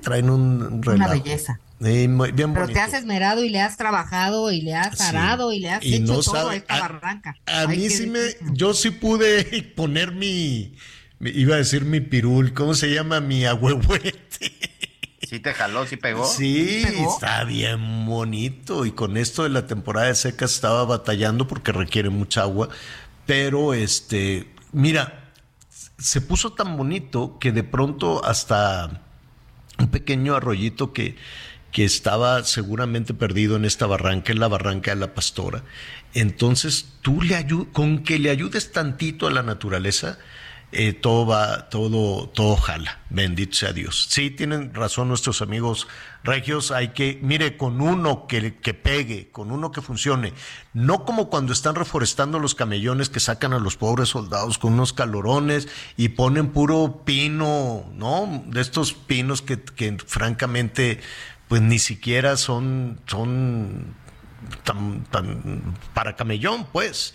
S2: Traen un
S4: Una belleza. Pero te has esmerado y le has trabajado y le has arado y le has hecho todo esta barranca.
S2: A mí sí me, yo sí pude (laughs) poner mi, iba a decir mi pirul, ¿cómo se llama? Mi ahuehuete. (laughs)
S3: ¿Sí te jaló, sí pegó?
S2: Sí, está bien bonito. Y con esto de la temporada de secas estaba batallando porque requiere mucha agua. Pero este, mira, se puso tan bonito que de pronto hasta un pequeño arroyito que, que estaba seguramente perdido en esta barranca, en la barranca de la pastora. Entonces, tú le ayudas, con que le ayudes tantito a la naturaleza, eh, todo va, todo, todo jala. Bendito sea Dios. Sí, tienen razón nuestros amigos regios. Hay que, mire, con uno que, que pegue, con uno que funcione. No como cuando están reforestando los camellones que sacan a los pobres soldados con unos calorones y ponen puro pino, ¿no? De estos pinos que, que francamente, pues ni siquiera son, son tan, tan para camellón, pues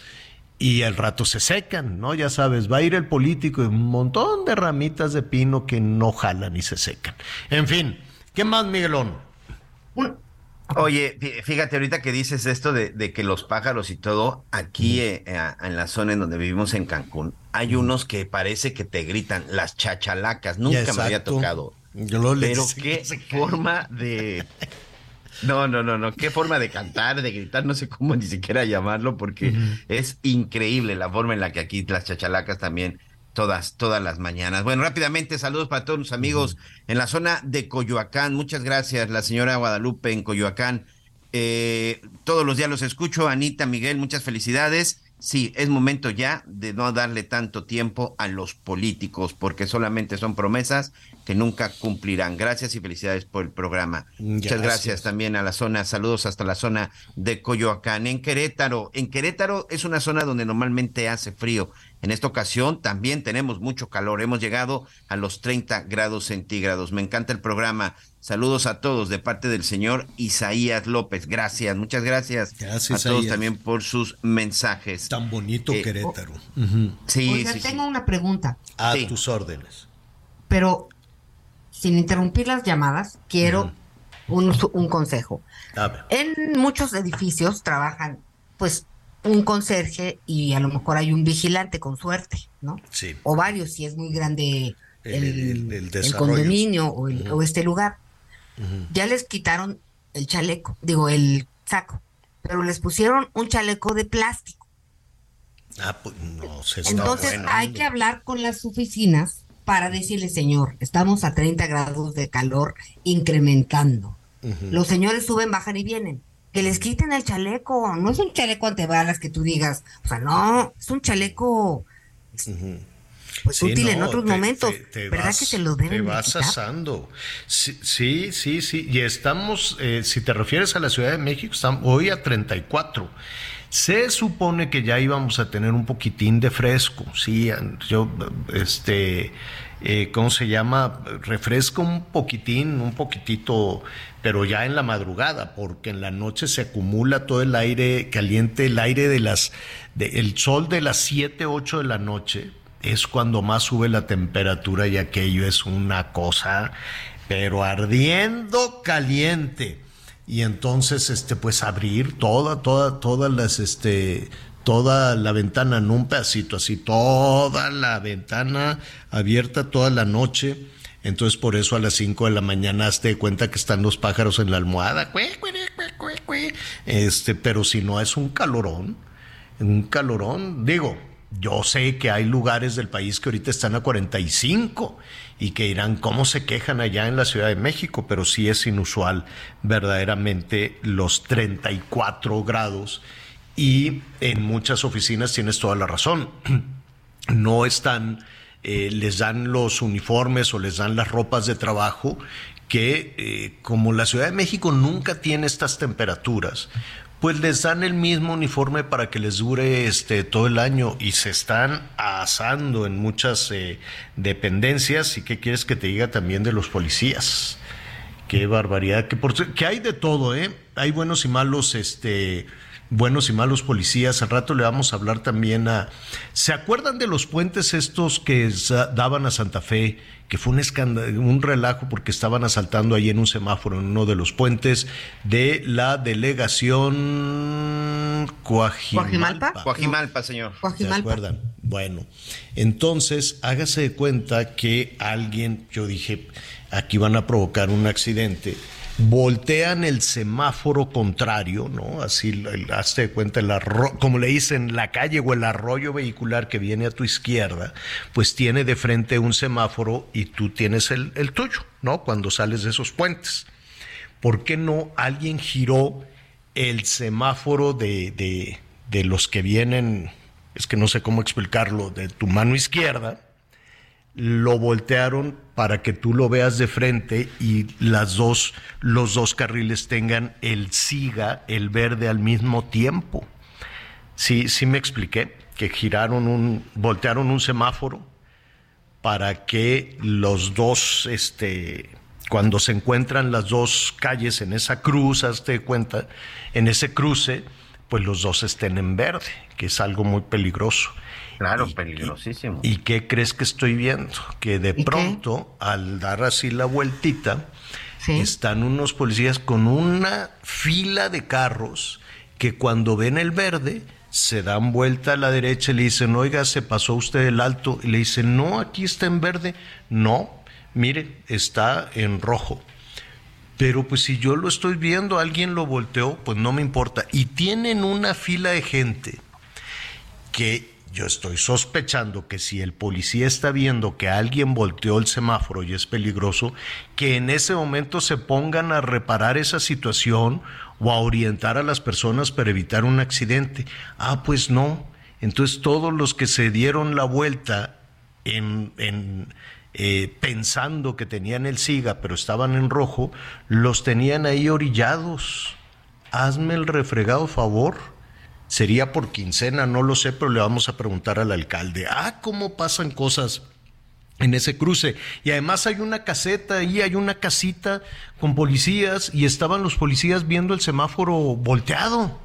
S2: y al rato se secan, ¿no? Ya sabes, va a ir el político y un montón de ramitas de pino que no jalan y se secan. En fin, ¿qué más, Miguelón?
S3: Oye, fíjate ahorita que dices esto de, que los pájaros y todo, aquí eh, eh, en la zona en donde vivimos en Cancún, hay unos que parece que te gritan, las chachalacas, nunca me había tocado. Yo lo Pero (laughs) qué forma de no, no, no, no. Qué forma de cantar, de gritar, no sé cómo ni siquiera llamarlo, porque es increíble la forma en la que aquí las chachalacas también todas, todas las mañanas. Bueno, rápidamente, saludos para todos los amigos en la zona de Coyoacán. Muchas gracias, la señora Guadalupe en Coyoacán. Eh, todos los días los escucho. Anita, Miguel, muchas felicidades. Sí, es momento ya de no darle tanto tiempo a los políticos, porque solamente son promesas que nunca cumplirán. Gracias y felicidades por el programa. Muchas gracias también a la zona, saludos hasta la zona de Coyoacán. En Querétaro, en Querétaro es una zona donde normalmente hace frío. En esta ocasión también tenemos mucho calor. Hemos llegado a los 30 grados centígrados. Me encanta el programa. Saludos a todos de parte del señor Isaías López. Gracias, muchas gracias, gracias a todos también por sus mensajes.
S2: Tan bonito eh, Querétaro.
S4: Sí, sí, tengo una pregunta.
S2: A tus órdenes.
S4: Pero sin interrumpir las llamadas, quiero un, un, consejo. En muchos edificios trabajan, pues, un conserje y a lo mejor hay un vigilante con suerte, ¿no?
S2: Sí.
S4: O varios, si es muy grande el, condominio o, este lugar. Ya les quitaron el chaleco, digo, el saco, pero les pusieron un chaleco de plástico.
S2: Ah, pues no se
S4: Entonces hay que hablar con las oficinas para decirle, señor, estamos a 30 grados de calor incrementando. Los señores suben, bajan y vienen que les quiten el chaleco. No es un chaleco antebalas que tú digas, o sea, no, es un chaleco pues, útil en otros momentos. ¿Verdad que se lo deben
S2: Te vas asando. Sí, sí, sí, Y estamos, eh, si te refieres a la Ciudad de México, estamos hoy a 34. Se supone que ya íbamos a tener un poquitín de fresco, sí, yo, este, eh, ¿cómo se llama? Refresco un poquitín, un poquitito, pero ya en la madrugada, porque en la noche se acumula todo el aire caliente, el aire de las, el sol de las 7, 8 de la noche, es cuando más sube la temperatura y aquello es una cosa, pero ardiendo caliente. Y entonces, este, pues abrir toda, toda, todas las, este, toda la ventana en un pedacito, así, toda la ventana abierta toda la noche. Entonces por eso a las 5 de la mañana te cuenta que están los pájaros en la almohada. Este, pero si no es un calorón, un calorón, digo, yo sé que hay lugares del país que ahorita están a 45 y que dirán cómo se quejan allá en la Ciudad de México, pero sí es inusual verdaderamente los 34 grados y en muchas oficinas tienes toda la razón. (clears throat) No están, eh, les dan los uniformes o les dan las ropas de trabajo que eh, como la Ciudad de México nunca tiene estas temperaturas, pues les dan el mismo uniforme para que les dure este todo el año y se están asando en muchas eh, dependencias. Y qué quieres que te diga también de los policías qué barbaridad que por que hay de todo eh hay buenos y malos este buenos y malos policías. Al rato le vamos a hablar también a... ¿Se acuerdan de los puentes estos que daban a Santa Fe? Que fue un escándalo, un relajo porque estaban asaltando ahí en un semáforo, en uno de los puentes de la delegación Coajimalpa.
S3: Coajimalpa, señor.
S2: ¿Se acuerdan? Bueno, entonces hágase de cuenta que alguien, yo dije, aquí van a provocar un accidente voltean el semáforo contrario, ¿no? Así, hazte de cuenta, el como le dicen, la calle o el arroyo vehicular que viene a tu izquierda, pues tiene de frente un semáforo y tú tienes el, tuyo, ¿no? Cuando sales de esos puentes. ¿Por qué no alguien giró el semáforo de, de, de los que vienen, es que no sé cómo explicarlo, de tu mano izquierda, lo voltearon para que tú lo veas de frente y las dos, los dos carriles tengan el siga, el verde al mismo tiempo. Sí, sí me expliqué que giraron un, voltearon un semáforo para que los dos, este, cuando se encuentran las dos calles en esa cruz, hazte cuenta, en ese cruce, pues los dos estén en verde, que es algo muy peligroso.
S3: Claro, peligrosísimo.
S2: Y, qué crees que estoy viendo? Que de pronto, al dar así la vueltita, están unos policías con una fila de carros que cuando ven el verde, se dan vuelta a la derecha y le dicen, oiga, se pasó usted el alto. Y le dicen, no, aquí está en verde. No, mire, está en rojo. Pero pues si yo lo estoy viendo, alguien lo volteó, pues no me importa. Y tienen una fila de gente que yo estoy sospechando que si el policía está viendo que alguien volteó el semáforo y es peligroso, que en ese momento se pongan a reparar esa situación o a orientar a las personas para evitar un accidente. Ah, pues no. Entonces todos los que se dieron la vuelta en, eh, pensando que tenían el SIGA, pero estaban en rojo, los tenían ahí orillados. Hazme el refregado favor. Sería por quincena, no lo sé, pero le vamos a preguntar al alcalde. Ah, ¿cómo pasan cosas? en ese cruce. Y además hay una caseta ahí, hay una casita con policías y estaban los policías viendo el semáforo volteado.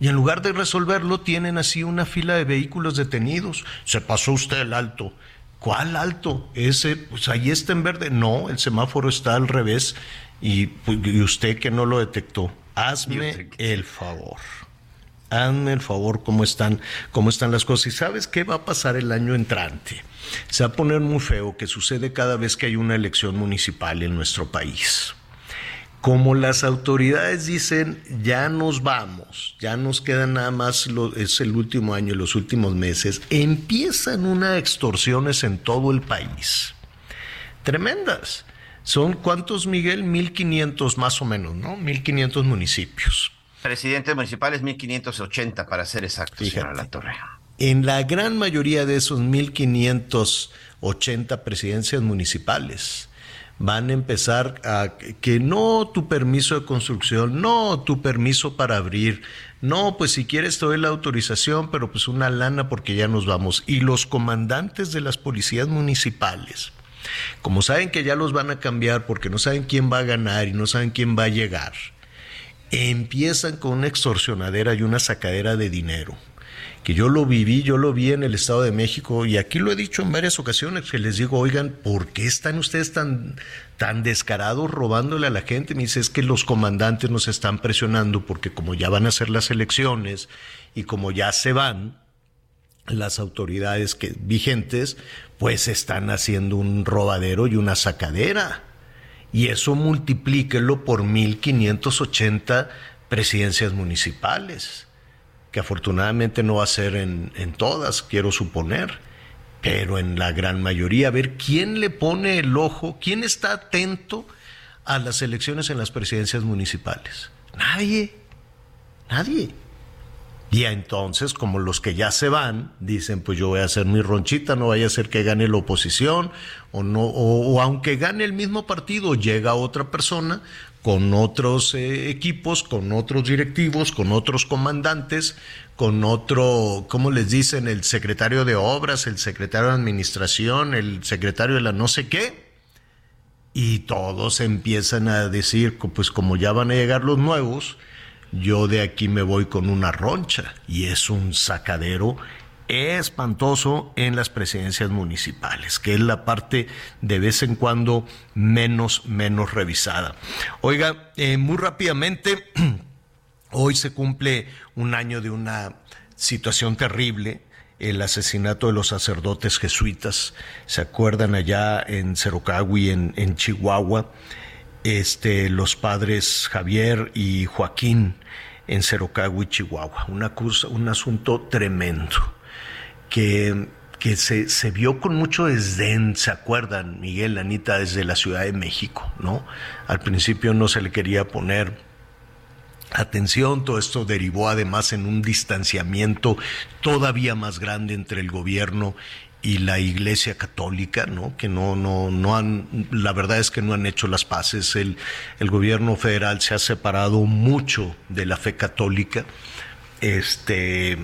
S2: Y en lugar de resolverlo, tienen así una fila de vehículos detenidos. Se pasó usted el alto. ¿Cuál alto? Ese, pues ahí está en verde. No, el semáforo está al revés y, pues, y usted que no lo detectó. Hazme el favor. Hazme el favor, ¿cómo están, cómo están las cosas. ¿Y sabes qué va a pasar el año entrante? Se va a poner muy feo que sucede cada vez que hay una elección municipal en nuestro país. Como las autoridades dicen, ya nos vamos, ya nos queda nada más, es el último año, los últimos meses, empiezan unas extorsiones en todo el país. Tremendas. Son cuántos, Miguel? 1500 más o menos, ¿no? 1500 municipios.
S3: Presidentes municipales, 1580 para ser exacto, señora La Torre.
S2: En la gran mayoría de esos 1580 presidencias municipales, van a empezar a que no tu permiso de construcción, no tu permiso para abrir, no, pues si quieres te doy la autorización, pero pues una lana porque ya nos vamos. Y los comandantes de las policías municipales, como saben que ya los van a cambiar porque no saben quién va a ganar y no saben quién va a llegar, empiezan con una extorsionadera y una sacadera de dinero que yo lo viví, yo lo vi en el Estado de México y aquí lo he dicho en varias ocasiones que les digo, oigan, ¿por qué están ustedes tan, tan descarados robándole a la gente? Me dice, es que los comandantes nos están presionando porque como ya van a ser las elecciones y como ya se van las autoridades que, vigentes, pues están haciendo un robadero y una sacadera. Y eso multiplíquelo por 1580 presidencias municipales que afortunadamente no va a ser en, todas, quiero suponer, pero en la gran mayoría, a ver quién le pone el ojo, quién está atento a las elecciones en las presidencias municipales. Nadie, nadie. Y entonces, como los que ya se van, dicen, pues yo voy a hacer mi ronchita, no vaya a ser que gane la oposición, o no, o aunque gane el mismo partido, llega otra persona con otros eh, equipos, con otros directivos, con otros comandantes, con otro, ¿cómo les dicen? El secretario de obras, el secretario de administración, el secretario de la no sé qué. Y todos empiezan a decir, pues como ya van a llegar los nuevos, yo de aquí me voy con una roncha. Y es un sacadero espantoso en las presidencias municipales, que es la parte de vez en cuando menos, menos revisada. Oiga, eh, muy rápidamente, (clears throat) hoy se cumple un año de una situación terrible, el asesinato de los sacerdotes jesuitas, ¿se acuerdan allá en Cerocagui, en, en Chihuahua? Este, los padres Javier y Joaquín en Cerocagui, Chihuahua. Una un asunto tremendo que, se, vio con mucho desdén, ¿se acuerdan, Miguel, Anita, desde la Ciudad de México, ¿no? Al principio no se le quería poner atención, todo esto derivó además en un distanciamiento todavía más grande entre el gobierno y la Iglesia Católica, ¿no? Que no, no, no han, la verdad es que no han hecho las paces. El, gobierno federal se ha separado mucho de la fe católica. Este,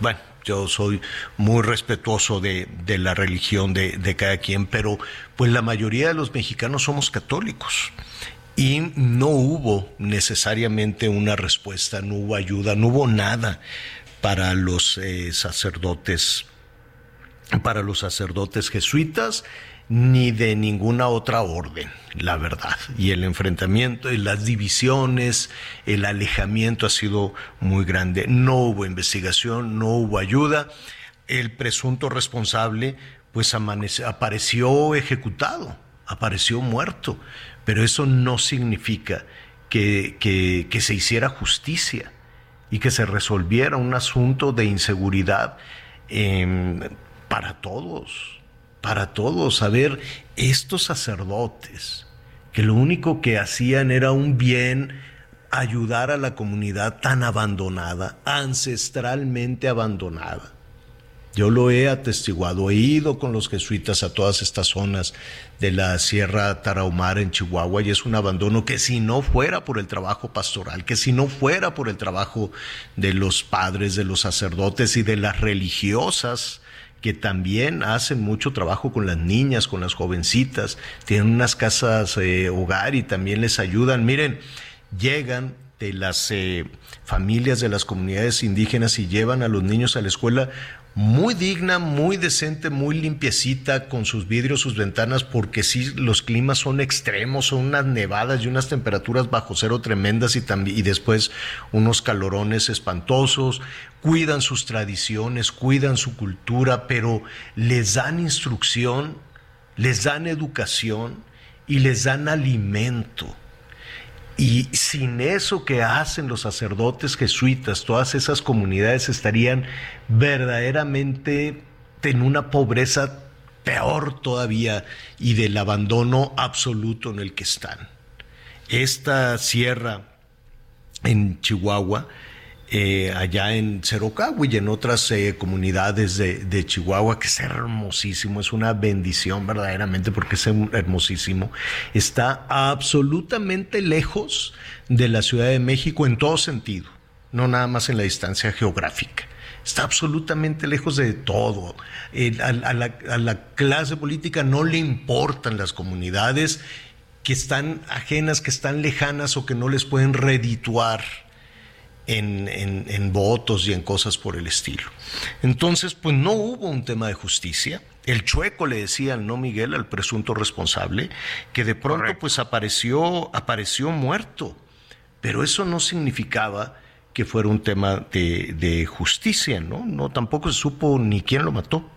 S2: bueno, yo soy muy respetuoso de, la religión de, de, cada quien, pero pues la mayoría de los mexicanos somos católicos y no hubo necesariamente una respuesta, no hubo ayuda, no hubo nada para los eh, sacerdotes, para los sacerdotes jesuitas ni de ninguna otra orden, la verdad. Y el enfrentamiento las divisiones, el alejamiento ha sido muy grande. No hubo investigación, no hubo ayuda. El presunto responsable pues apareció ejecutado, apareció muerto. Pero eso no significa que, que, se hiciera justicia y que se resolviera un asunto de inseguridad em, para todos, para todos. A ver, estos sacerdotes, que lo único que hacían era un bien, ayudar a la comunidad tan abandonada, ancestralmente abandonada. Yo lo he atestiguado, he ido con los jesuitas a todas estas zonas de la Sierra Tarahumara en Chihuahua y es un abandono que si no fuera por el trabajo pastoral, que si no fuera por el trabajo de los padres, de los sacerdotes y de las religiosas, que también hacen mucho trabajo con las niñas, con las jovencitas, tienen unas casas eh, hogar y también les ayudan. Miren, llegan de las eh, familias de las comunidades indígenas y llevan a los niños a la escuela muy digna, muy decente, muy limpiecita con sus vidrios, sus ventanas, porque sí, los climas son extremos, son unas nevadas y unas temperaturas bajo cero tremendas y, y después unos calorones espantosos, cuidan sus tradiciones, cuidan su cultura, pero les dan instrucción, les dan educación y les dan alimento y sin eso que hacen los sacerdotes jesuitas, todas esas comunidades estarían verdaderamente en una pobreza peor todavía y del abandono absoluto en el que están. Esta sierra en Chihuahua eh, allá en Cerocagua y en otras eh, comunidades de, Chihuahua, que es hermosísimo, es una bendición verdaderamente porque es hermosísimo, está absolutamente lejos de la Ciudad de México en todo sentido, no nada más en la distancia geográfica. Está absolutamente lejos de todo. a, la, a la clase política no le importan las comunidades que están ajenas, que están lejanas o que no les pueden redituar en, votos y en cosas por el estilo. Entonces, pues no hubo un tema de justicia. El chueco le decía al no Miguel, al presunto responsable, que de pronto pues apareció, apareció muerto. Pero eso no significaba que fuera un tema de, de justicia, ¿no? No, tampoco se supo ni quién lo mató.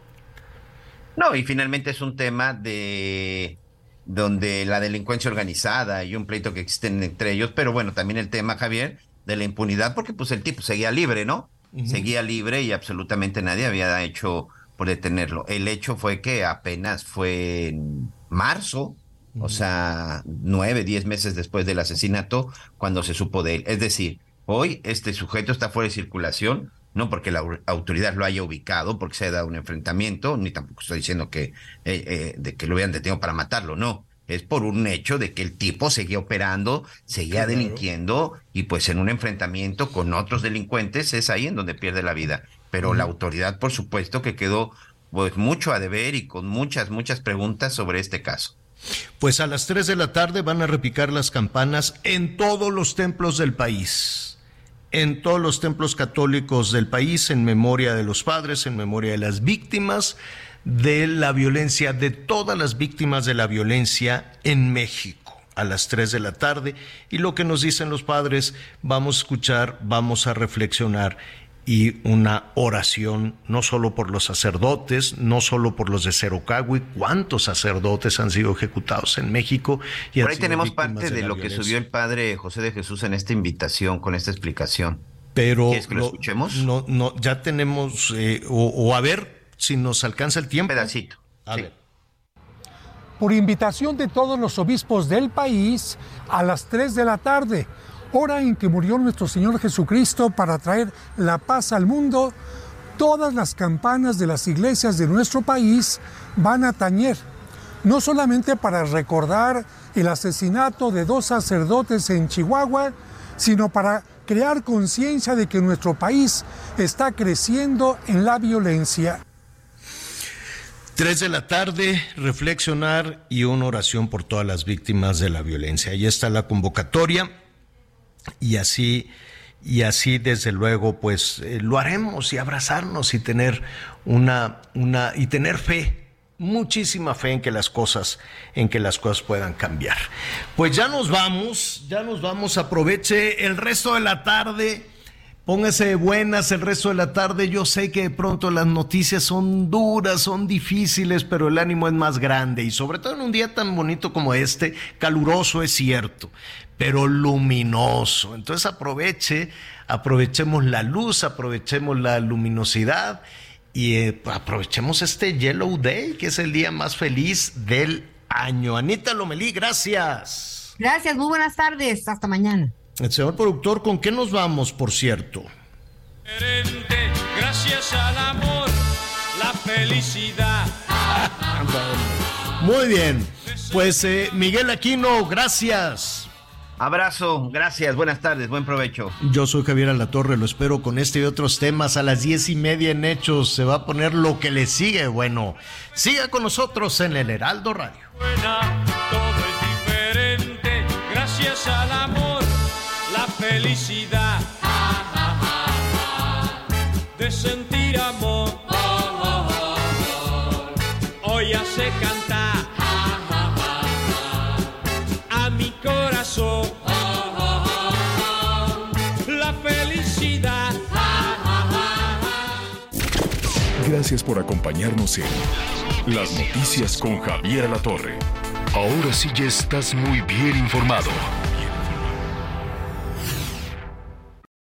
S3: No, y finalmente es un tema de donde la delincuencia organizada y un pleito que existen entre ellos, pero bueno, también el tema, Javier, de la impunidad porque pues el tipo seguía libre, ¿no? Seguía libre y absolutamente nadie había hecho por detenerlo. El hecho fue que apenas fue en marzo, o sea, nueve, diez meses después del asesinato, cuando se supo de él. Es decir, hoy este sujeto está fuera de circulación, no porque la autoridad lo haya ubicado, porque se haya dado un enfrentamiento, ni tampoco estoy diciendo que, eh, eh, de que lo hubieran detenido para matarlo, no es por un hecho de que el tipo seguía operando, seguía delinquiendo y pues en un enfrentamiento con otros delincuentes es ahí en donde pierde la vida. Pero la autoridad, por supuesto, que quedó pues mucho a deber y con muchas, muchas preguntas sobre este caso.
S2: Pues a las 3 de la tarde van a repicar las campanas en todos los templos del país, en todos los templos católicos del país, en memoria de los padres, en memoria de las víctimas de la violencia, de todas las víctimas de la violencia en México a las 3 de la tarde. Y lo que nos dicen los padres, vamos a escuchar, vamos a reflexionar y una oración, no solo por los sacerdotes, no solo por los de Cerocagui, cuántos sacerdotes han sido ejecutados en México.
S3: Y por ahí tenemos parte de, lo que subió el padre José de Jesús en esta invitación, con esta explicación.
S2: Pero
S3: ¿Quieres que lo, escuchemos?
S2: No, no, ya tenemos, eh, o a ver, si nos alcanza el tiempo.
S3: pedacito.
S12: Por invitación de todos los obispos del país, a las 3 de la tarde, hora en que murió nuestro Señor Jesucristo para traer la paz al mundo, todas las campanas de las iglesias de nuestro país van a tañer, no solamente para recordar el asesinato de dos sacerdotes en Chihuahua, sino para crear conciencia de que nuestro país está creciendo en la violencia.
S2: Tres de la tarde, reflexionar y una oración por todas las víctimas de la violencia. Ahí está la convocatoria y así y así desde luego pues eh, lo haremos y abrazarnos y tener una una y tener fe muchísima fe en que las cosas en que las cosas puedan cambiar pues ya nos vamos ya nos vamos aproveche el resto de la tarde Póngase buenas el resto de la tarde. Yo sé que de pronto las noticias son duras, son difíciles, pero el ánimo es más grande y sobre todo en un día tan bonito como este, caluroso es cierto, pero luminoso. Entonces aproveche, aprovechemos la luz, aprovechemos la luminosidad y eh, aprovechemos este Yellow Day, que es el día más feliz del año. Anita Lomelí, gracias.
S4: Gracias, muy buenas tardes, hasta mañana.
S2: El señor productor, ¿con qué nos vamos, por cierto?
S1: Gracias al amor, la felicidad.
S2: Muy bien. Pues eh, Miguel Aquino, gracias.
S3: Abrazo, gracias, buenas tardes, buen provecho.
S2: Yo soy Javier Alatorre, lo espero con este y otros temas a las diez y media en Hechos. Se va a poner lo que le sigue. Bueno, siga con nosotros en el Heraldo Radio.
S1: Buena, todo es diferente, gracias amor, la felicidad de sentir amor. Hoy hace cantar a mi corazón la felicidad.
S5: Gracias por acompañarnos en Las Noticias con Javier La Torre. Ahora sí ya estás muy bien informado.